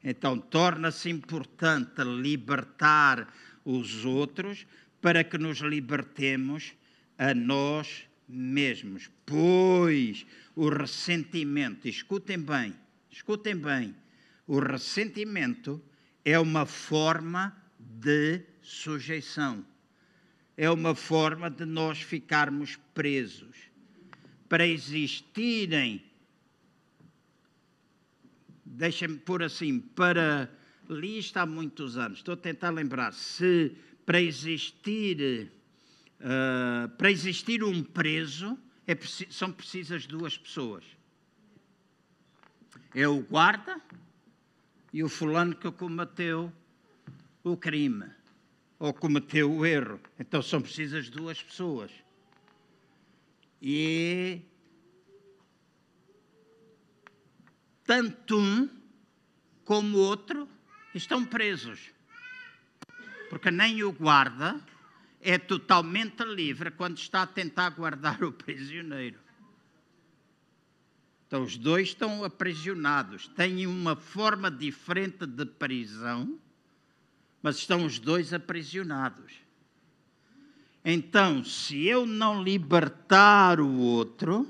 Então, torna-se importante libertar os outros para que nos libertemos a nós mesmos. Pois o ressentimento, escutem bem, escutem bem, o ressentimento é uma forma de sujeição, é uma forma de nós ficarmos presos para existirem, deixem-me pôr assim, para. Li isto há muitos anos, estou a tentar lembrar, se para existir, uh, para existir um preso, é, são precisas duas pessoas. É o guarda e o fulano que cometeu o crime ou cometeu o erro. Então são precisas duas pessoas. E tanto um como o outro estão presos. Porque nem o guarda é totalmente livre quando está a tentar guardar o prisioneiro. Então, os dois estão aprisionados, têm uma forma diferente de prisão, mas estão os dois aprisionados. Então, se eu não libertar o outro,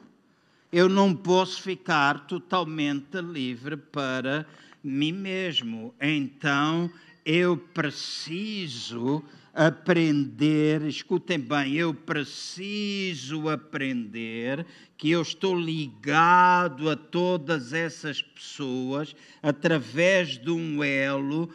eu não posso ficar totalmente livre para mim mesmo. Então, eu preciso aprender, escutem bem, eu preciso aprender que eu estou ligado a todas essas pessoas através de um elo,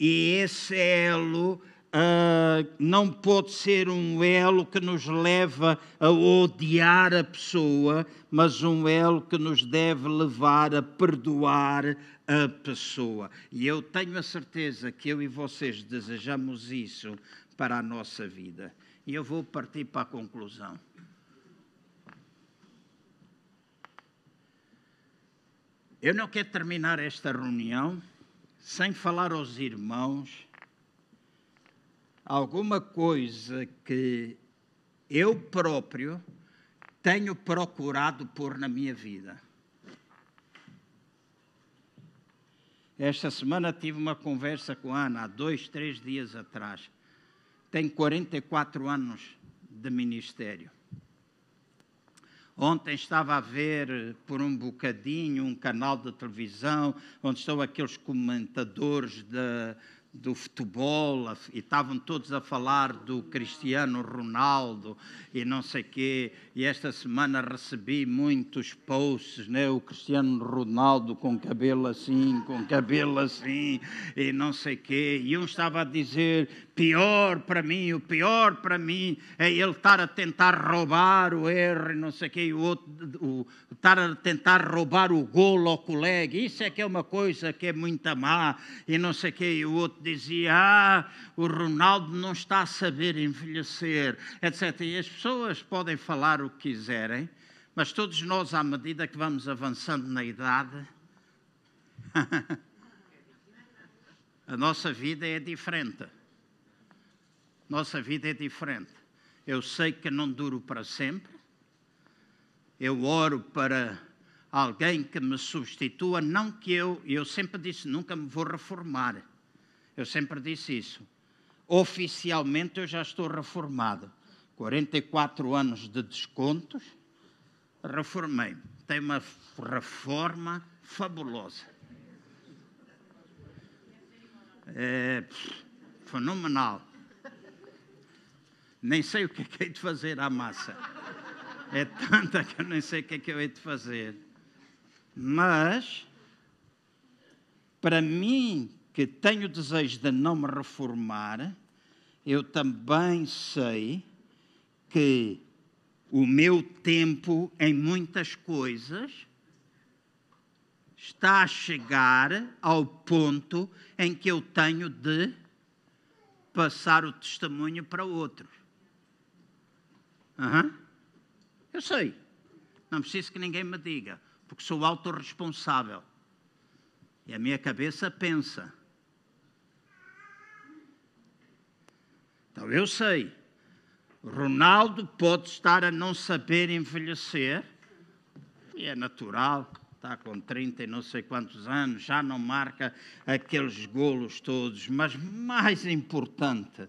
e esse elo Uh, não pode ser um elo que nos leva a odiar a pessoa, mas um elo que nos deve levar a perdoar a pessoa. E eu tenho a certeza que eu e vocês desejamos isso para a nossa vida. E eu vou partir para a conclusão. Eu não quero terminar esta reunião sem falar aos irmãos alguma coisa que eu próprio tenho procurado pôr na minha vida. Esta semana tive uma conversa com a Ana, há dois, três dias atrás. Tem 44 anos de ministério. Ontem estava a ver por um bocadinho um canal de televisão onde estão aqueles comentadores de, do futebol e estavam todos a falar do Cristiano Ronaldo e não sei quê. E esta semana recebi muitos posts, né? O Cristiano Ronaldo com cabelo assim, com cabelo assim e não sei quê. E um estava a dizer pior para mim, o pior para mim é ele estar a tentar roubar o erro, não sei quê, e o outro o, estar a tentar roubar o golo ao colega. Isso é que é uma coisa que é muito má e não sei quê. E o outro dizia: Ah, o Ronaldo não está a saber envelhecer, etc. E as pessoas podem falar o que quiserem, mas todos nós, à medida que vamos avançando na idade, a nossa vida é diferente. Nossa vida é diferente. Eu sei que não duro para sempre. Eu oro para alguém que me substitua, não que eu, eu sempre disse, nunca me vou reformar. Eu sempre disse isso. Oficialmente eu já estou reformado. 44 anos de descontos, reformei. Tem uma reforma fabulosa. É fenomenal. Nem sei o que é que hei de fazer à massa. É tanta que eu nem sei o que é que eu hei de fazer. Mas, para mim, que tenho desejo de não me reformar, eu também sei que o meu tempo em muitas coisas está a chegar ao ponto em que eu tenho de passar o testemunho para outros. Uhum. Eu sei. Não preciso que ninguém me diga, porque sou autorresponsável. E a minha cabeça pensa. Então eu sei. Ronaldo pode estar a não saber envelhecer, e é natural, está com 30 e não sei quantos anos, já não marca aqueles golos todos, mas mais importante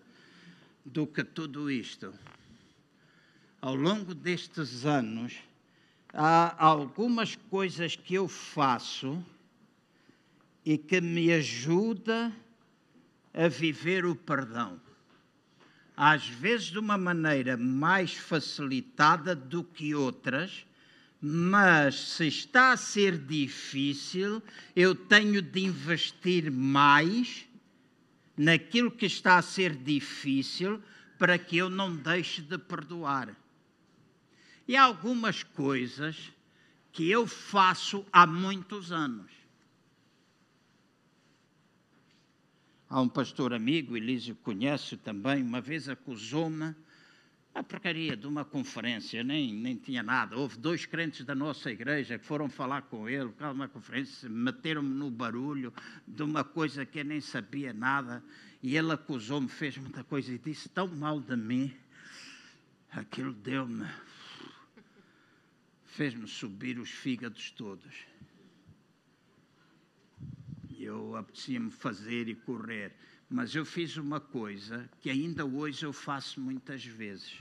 do que tudo isto, ao longo destes anos, há algumas coisas que eu faço e que me ajuda a viver o perdão às vezes de uma maneira mais facilitada do que outras, mas se está a ser difícil, eu tenho de investir mais naquilo que está a ser difícil para que eu não deixe de perdoar. E há algumas coisas que eu faço há muitos anos Há um pastor amigo, Elísio conhece também, uma vez acusou-me a porcaria de uma conferência, nem, nem tinha nada. Houve dois crentes da nossa igreja que foram falar com ele, por uma conferência, meteram-me no barulho de uma coisa que eu nem sabia nada. E ele acusou-me, fez muita coisa e disse tão mal de mim. Aquilo deu-me, fez-me subir os fígados todos. Eu apetecia-me fazer e correr. Mas eu fiz uma coisa que ainda hoje eu faço muitas vezes: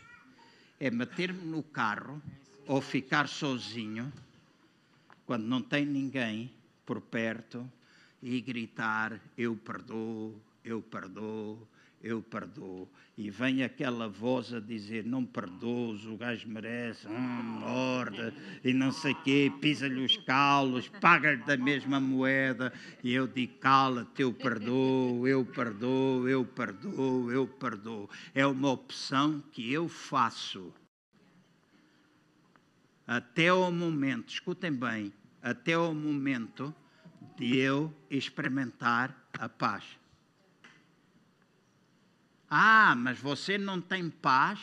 é meter-me no carro ou ficar sozinho, quando não tem ninguém por perto, e gritar: Eu perdoo, eu perdoo, eu perdoo. E vem aquela voz a dizer: Não perdoos, o gajo merece, hum, morde, e não sei quê, pisa-lhe os calos, paga-lhe da mesma moeda. E eu digo: Cala-te, eu perdoo, eu perdoo, eu perdoo, eu perdoo. É uma opção que eu faço. Até ao momento, escutem bem, até ao momento de eu experimentar a paz. Ah, mas você não tem paz?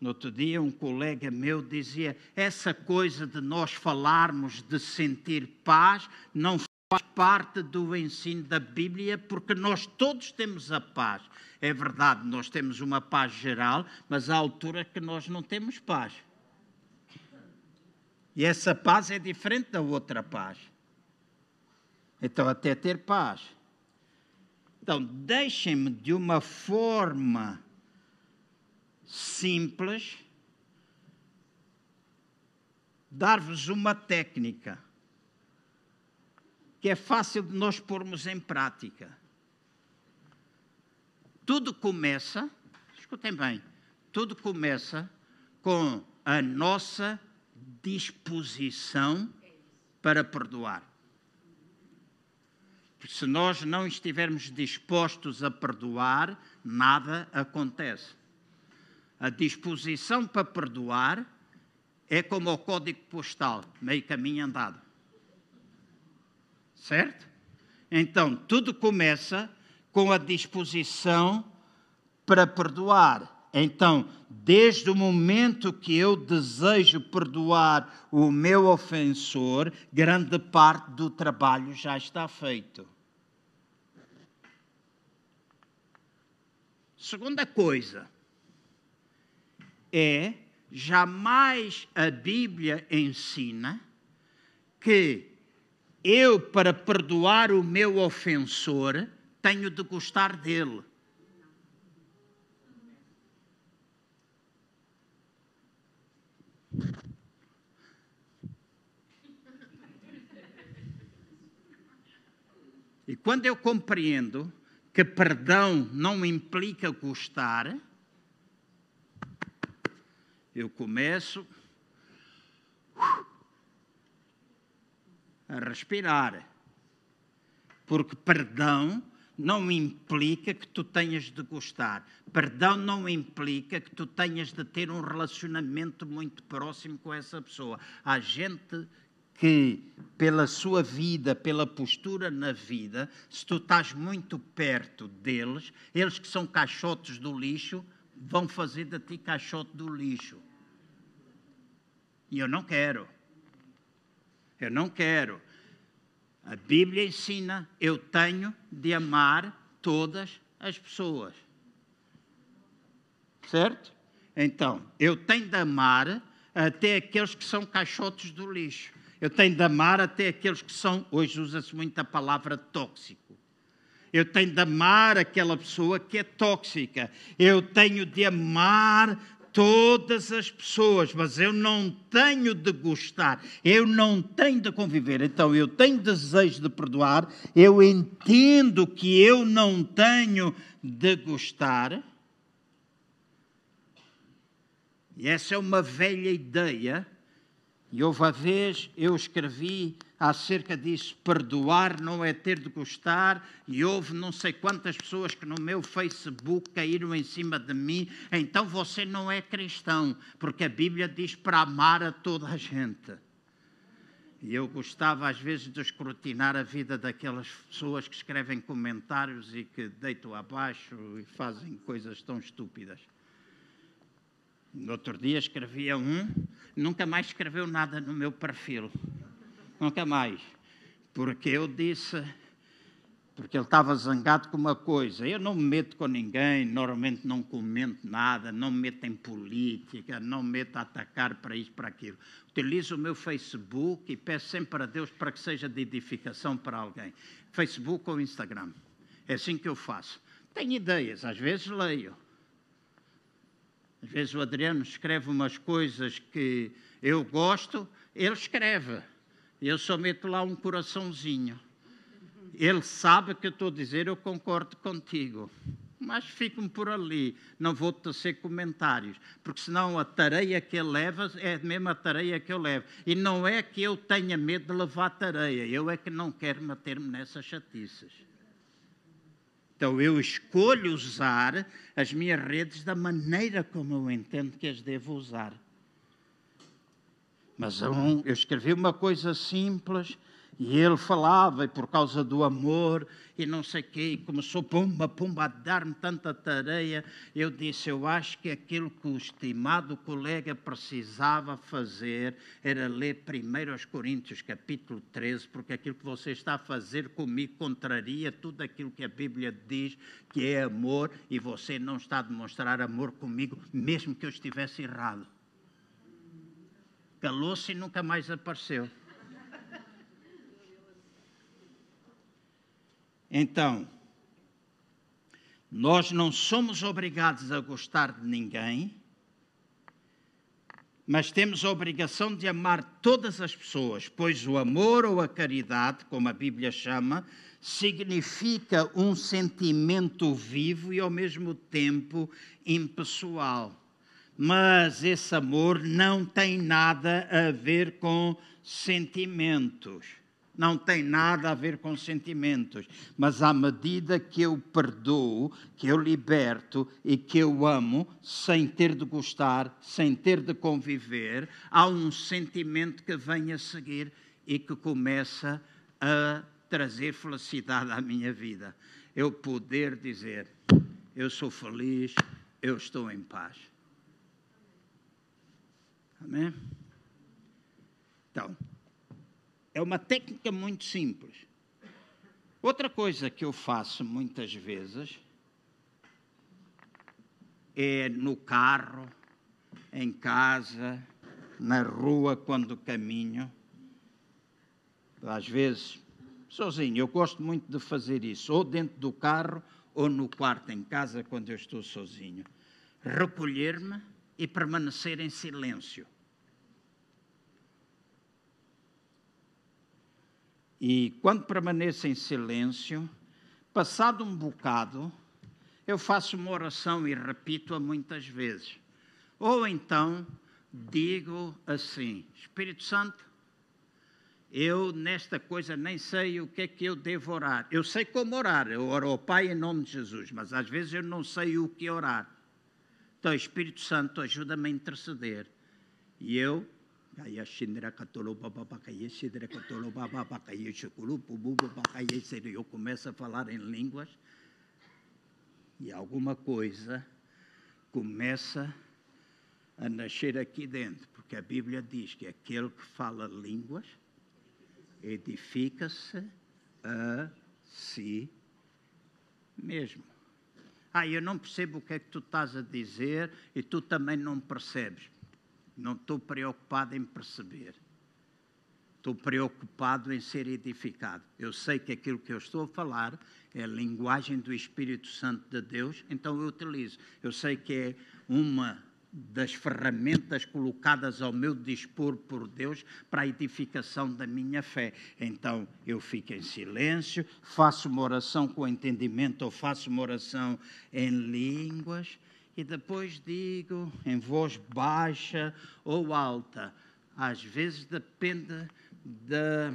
No outro dia, um colega meu dizia: essa coisa de nós falarmos de sentir paz não faz parte do ensino da Bíblia, porque nós todos temos a paz. É verdade, nós temos uma paz geral, mas há altura que nós não temos paz. E essa paz é diferente da outra paz. Então, até ter paz então, deixem-me de uma forma simples dar-vos uma técnica que é fácil de nós pormos em prática. Tudo começa, escutem bem, tudo começa com a nossa disposição para perdoar. Se nós não estivermos dispostos a perdoar, nada acontece. A disposição para perdoar é como o código postal, meio caminho andado. Certo? Então, tudo começa com a disposição para perdoar. Então, desde o momento que eu desejo perdoar o meu ofensor, grande parte do trabalho já está feito. Segunda coisa é jamais a Bíblia ensina que eu, para perdoar o meu ofensor, tenho de gostar dele. E quando eu compreendo que perdão não implica gostar, eu começo a respirar. Porque perdão não implica que tu tenhas de gostar. Perdão não implica que tu tenhas de ter um relacionamento muito próximo com essa pessoa. Há gente que, pela sua vida, pela postura na vida, se tu estás muito perto deles, eles que são caixotes do lixo, vão fazer de ti caixote do lixo. E eu não quero. Eu não quero. A Bíblia ensina, eu tenho de amar todas as pessoas. Certo? Então, eu tenho de amar até aqueles que são caixotes do lixo. Eu tenho de amar até aqueles que são, hoje usa-se muito a palavra tóxico. Eu tenho de amar aquela pessoa que é tóxica. Eu tenho de amar todas as pessoas, mas eu não tenho de gostar, eu não tenho de conviver. Então eu tenho desejo de perdoar, eu entendo que eu não tenho de gostar. E essa é uma velha ideia. E houve a vez eu escrevi acerca disso. Perdoar não é ter de gostar. E houve não sei quantas pessoas que no meu Facebook caíram em cima de mim. Então você não é cristão, porque a Bíblia diz para amar a toda a gente. E eu gostava às vezes de escrutinar a vida daquelas pessoas que escrevem comentários e que deitam abaixo e fazem coisas tão estúpidas. No outro dia escrevia um, nunca mais escreveu nada no meu perfil. Nunca mais. Porque eu disse, porque ele estava zangado com uma coisa. Eu não me meto com ninguém, normalmente não comento nada, não me meto em política, não me meto a atacar para isto, para aquilo. Utilizo o meu Facebook e peço sempre a Deus para que seja de edificação para alguém. Facebook ou Instagram. É assim que eu faço. Tenho ideias, às vezes leio às vezes o Adriano escreve umas coisas que eu gosto, ele escreve. Eu só meto lá um coraçãozinho. Ele sabe que eu estou a dizer, eu concordo contigo. Mas fico-me por ali, não vou tecer comentários, porque senão a tareia que ele leva é a mesma tareia que eu levo. E não é que eu tenha medo de levar tareia, eu é que não quero meter-me nessas chatices. Então eu escolho usar as minhas redes da maneira como eu entendo que as devo usar. Mas eu escrevi uma coisa simples e ele falava, e por causa do amor, e não sei o quê, e começou pumba, pumba, a dar-me tanta tarefa. Eu disse: Eu acho que aquilo que o estimado colega precisava fazer era ler primeiro aos Coríntios, capítulo 13, porque aquilo que você está a fazer comigo contraria tudo aquilo que a Bíblia diz que é amor, e você não está a demonstrar amor comigo, mesmo que eu estivesse errado. Calou-se e nunca mais apareceu. Então, nós não somos obrigados a gostar de ninguém, mas temos a obrigação de amar todas as pessoas, pois o amor ou a caridade, como a Bíblia chama, significa um sentimento vivo e ao mesmo tempo impessoal. Mas esse amor não tem nada a ver com sentimentos não tem nada a ver com sentimentos, mas à medida que eu perdoo, que eu liberto e que eu amo, sem ter de gostar, sem ter de conviver, há um sentimento que vem a seguir e que começa a trazer felicidade à minha vida. Eu poder dizer: eu sou feliz, eu estou em paz. Amém? Então, é uma técnica muito simples. Outra coisa que eu faço muitas vezes é no carro, em casa, na rua quando caminho. Às vezes, sozinho. Eu gosto muito de fazer isso, ou dentro do carro, ou no quarto, em casa, quando eu estou sozinho. Recolher-me e permanecer em silêncio. E quando permaneço em silêncio, passado um bocado, eu faço uma oração e repito-a muitas vezes. Ou então digo assim: Espírito Santo, eu nesta coisa nem sei o que é que eu devo orar. Eu sei como orar, eu oro ao Pai em nome de Jesus, mas às vezes eu não sei o que orar. Então, Espírito Santo, ajuda-me a interceder. E eu eu começo a falar em línguas e alguma coisa começa a nascer aqui dentro, porque a Bíblia diz que aquele que fala línguas edifica-se a si mesmo. Ah, eu não percebo o que é que tu estás a dizer e tu também não percebes. Não estou preocupado em perceber. Estou preocupado em ser edificado. Eu sei que aquilo que eu estou a falar é a linguagem do Espírito Santo de Deus, então eu utilizo. Eu sei que é uma das ferramentas colocadas ao meu dispor por Deus para a edificação da minha fé. Então eu fico em silêncio, faço uma oração com entendimento ou faço uma oração em línguas e depois digo em voz baixa ou alta. Às vezes depende da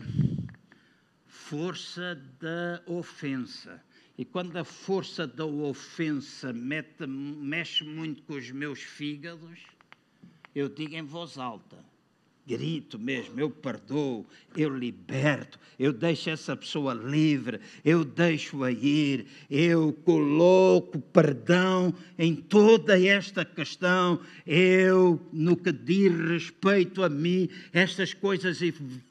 força da ofensa. E quando a força da ofensa mete, mexe muito com os meus fígados, eu digo em voz alta. Grito mesmo, eu perdoo, eu liberto, eu deixo essa pessoa livre, eu deixo-a ir, eu coloco perdão em toda esta questão, eu, no que diz respeito a mim, estas coisas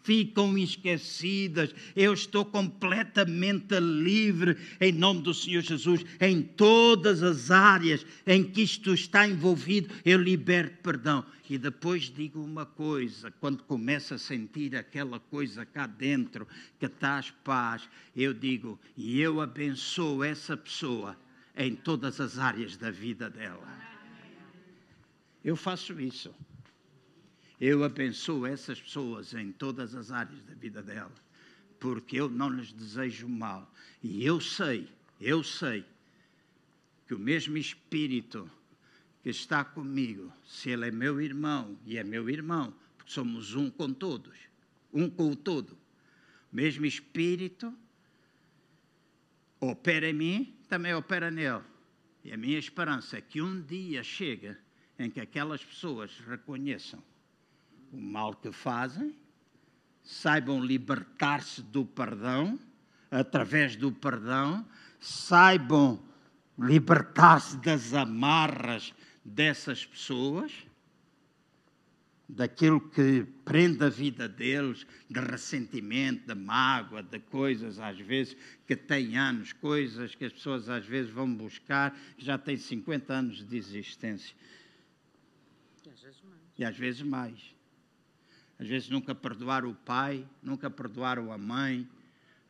ficam esquecidas, eu estou completamente livre em nome do Senhor Jesus, em todas as áreas em que isto está envolvido, eu liberto perdão. E depois digo uma coisa: quando começa a sentir aquela coisa cá dentro que traz paz, eu digo, e eu abençoo essa pessoa em todas as áreas da vida dela. Eu faço isso. Eu abençoo essas pessoas em todas as áreas da vida dela, porque eu não lhes desejo mal. E eu sei, eu sei que o mesmo Espírito que está comigo, se ele é meu irmão e é meu irmão, porque somos um com todos, um com o todo, mesmo Espírito opera em mim, também opera nele. E a minha esperança é que um dia chega em que aquelas pessoas reconheçam o mal que fazem, saibam libertar-se do perdão, através do perdão, saibam libertar-se das amarras dessas pessoas, daquilo que prende a vida deles, de ressentimento, de mágoa, de coisas às vezes que têm anos, coisas que as pessoas às vezes vão buscar, já têm 50 anos de existência. E às vezes mais. E às vezes mais. Às vezes nunca perdoaram o pai, nunca perdoaram a mãe,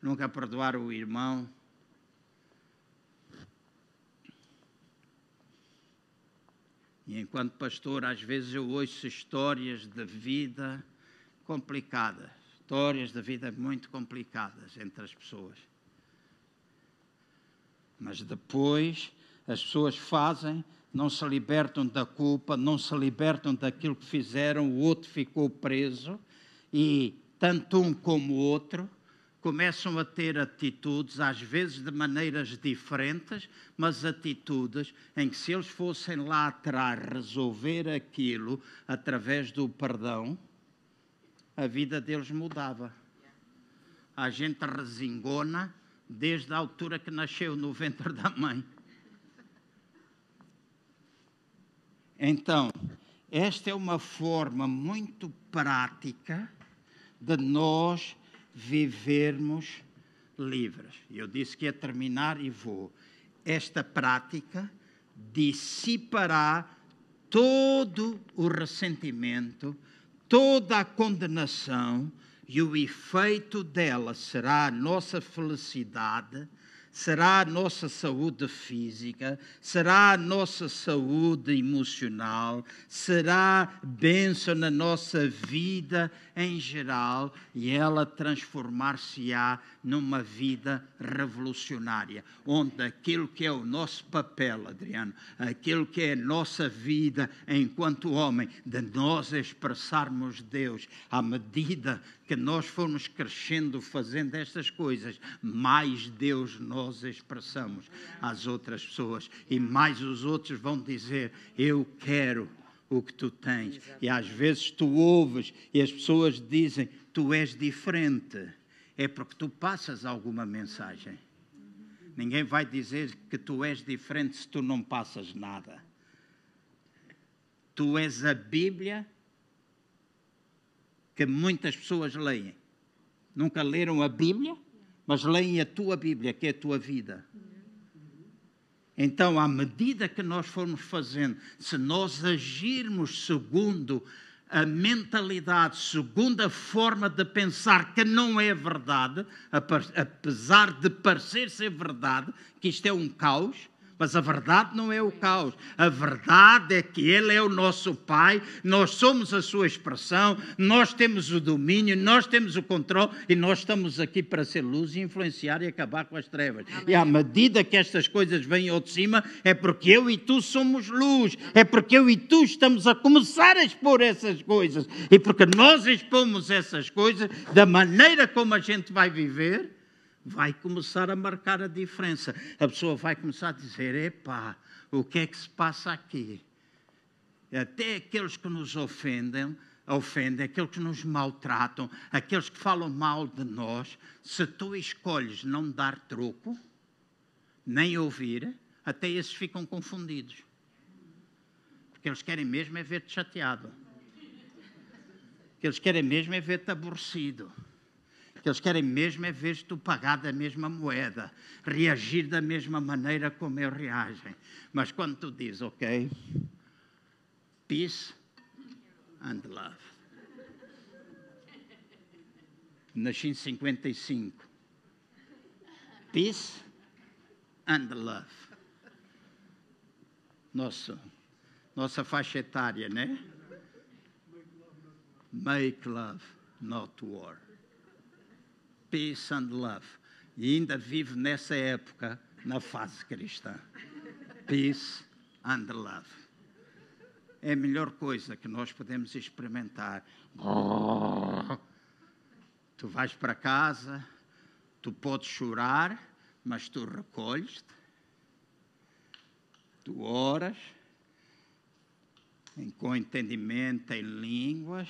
nunca perdoaram o irmão E enquanto pastor, às vezes eu ouço histórias de vida complicadas, histórias de vida muito complicadas entre as pessoas. Mas depois as pessoas fazem, não se libertam da culpa, não se libertam daquilo que fizeram, o outro ficou preso e tanto um como o outro começam a ter atitudes, às vezes de maneiras diferentes, mas atitudes em que, se eles fossem lá atrás resolver aquilo através do perdão, a vida deles mudava. A gente resingona desde a altura que nasceu no ventre da mãe. Então, esta é uma forma muito prática de nós vivermos livres. Eu disse que ia terminar e vou. Esta prática dissipará todo o ressentimento, toda a condenação, e o efeito dela será a nossa felicidade será a nossa saúde física, será a nossa saúde emocional, será bênção na nossa vida em geral? E ela transformar-se-á numa vida revolucionária, onde aquilo que é o nosso papel, Adriano, aquilo que é a nossa vida enquanto homem, de nós expressarmos Deus à medida que nós formos crescendo fazendo estas coisas, mais Deus nós expressamos às outras pessoas e mais os outros vão dizer: Eu quero o que tu tens. E às vezes tu ouves e as pessoas dizem: Tu és diferente. É porque tu passas alguma mensagem. Ninguém vai dizer que tu és diferente se tu não passas nada. Tu és a Bíblia que muitas pessoas leem. Nunca leram a Bíblia, mas leem a tua Bíblia, que é a tua vida. Então, à medida que nós formos fazendo, se nós agirmos segundo a mentalidade, segundo a forma de pensar que não é verdade, apesar de parecer ser verdade, que isto é um caos, mas a verdade não é o caos. A verdade é que Ele é o nosso Pai, nós somos a Sua expressão, nós temos o domínio, nós temos o controle e nós estamos aqui para ser luz e influenciar e acabar com as trevas. Amém. E à medida que estas coisas vêm ao de cima, é porque eu e tu somos luz, é porque eu e tu estamos a começar a expor essas coisas e porque nós expomos essas coisas da maneira como a gente vai viver vai começar a marcar a diferença. A pessoa vai começar a dizer: epá, o que é que se passa aqui? Até aqueles que nos ofendem ofendem, aqueles que nos maltratam, aqueles que falam mal de nós, se tu escolhes não dar troco, nem ouvir, até esses ficam confundidos. Porque eles querem mesmo é ver-te chateado. O que eles querem mesmo é ver-te aborrecido. Que eles querem mesmo é ver-te tu pagar da mesma moeda, reagir da mesma maneira como eles reagem. Mas quando tu dizes, ok, peace and love. Nasci em 55. Peace and love. Nossa, nossa faixa etária, né? Make love, not war. Peace and love. E ainda vivo nessa época na fase cristã. Peace and love. É a melhor coisa que nós podemos experimentar. Tu vais para casa, tu podes chorar, mas tu recolhes-te, tu oras, com entendimento em línguas,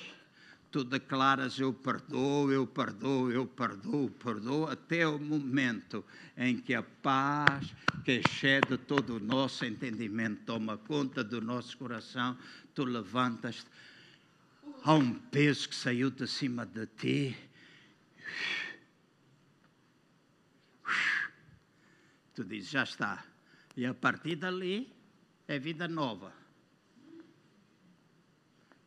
tu declaras eu perdoo, eu perdoo, eu perdoo, perdoo, até o momento em que a paz que excede todo o nosso entendimento toma conta do nosso coração, tu levantas há um peso que saiu de cima de ti. Tu dizes, já está. E a partir dali é vida nova.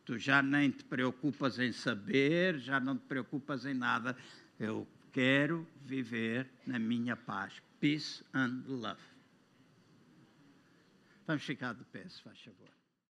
Tu já nem te preocupas em saber, já não te preocupas em nada. Eu quero viver na minha paz. Peace and love. Vamos ficar de pé, se faz favor.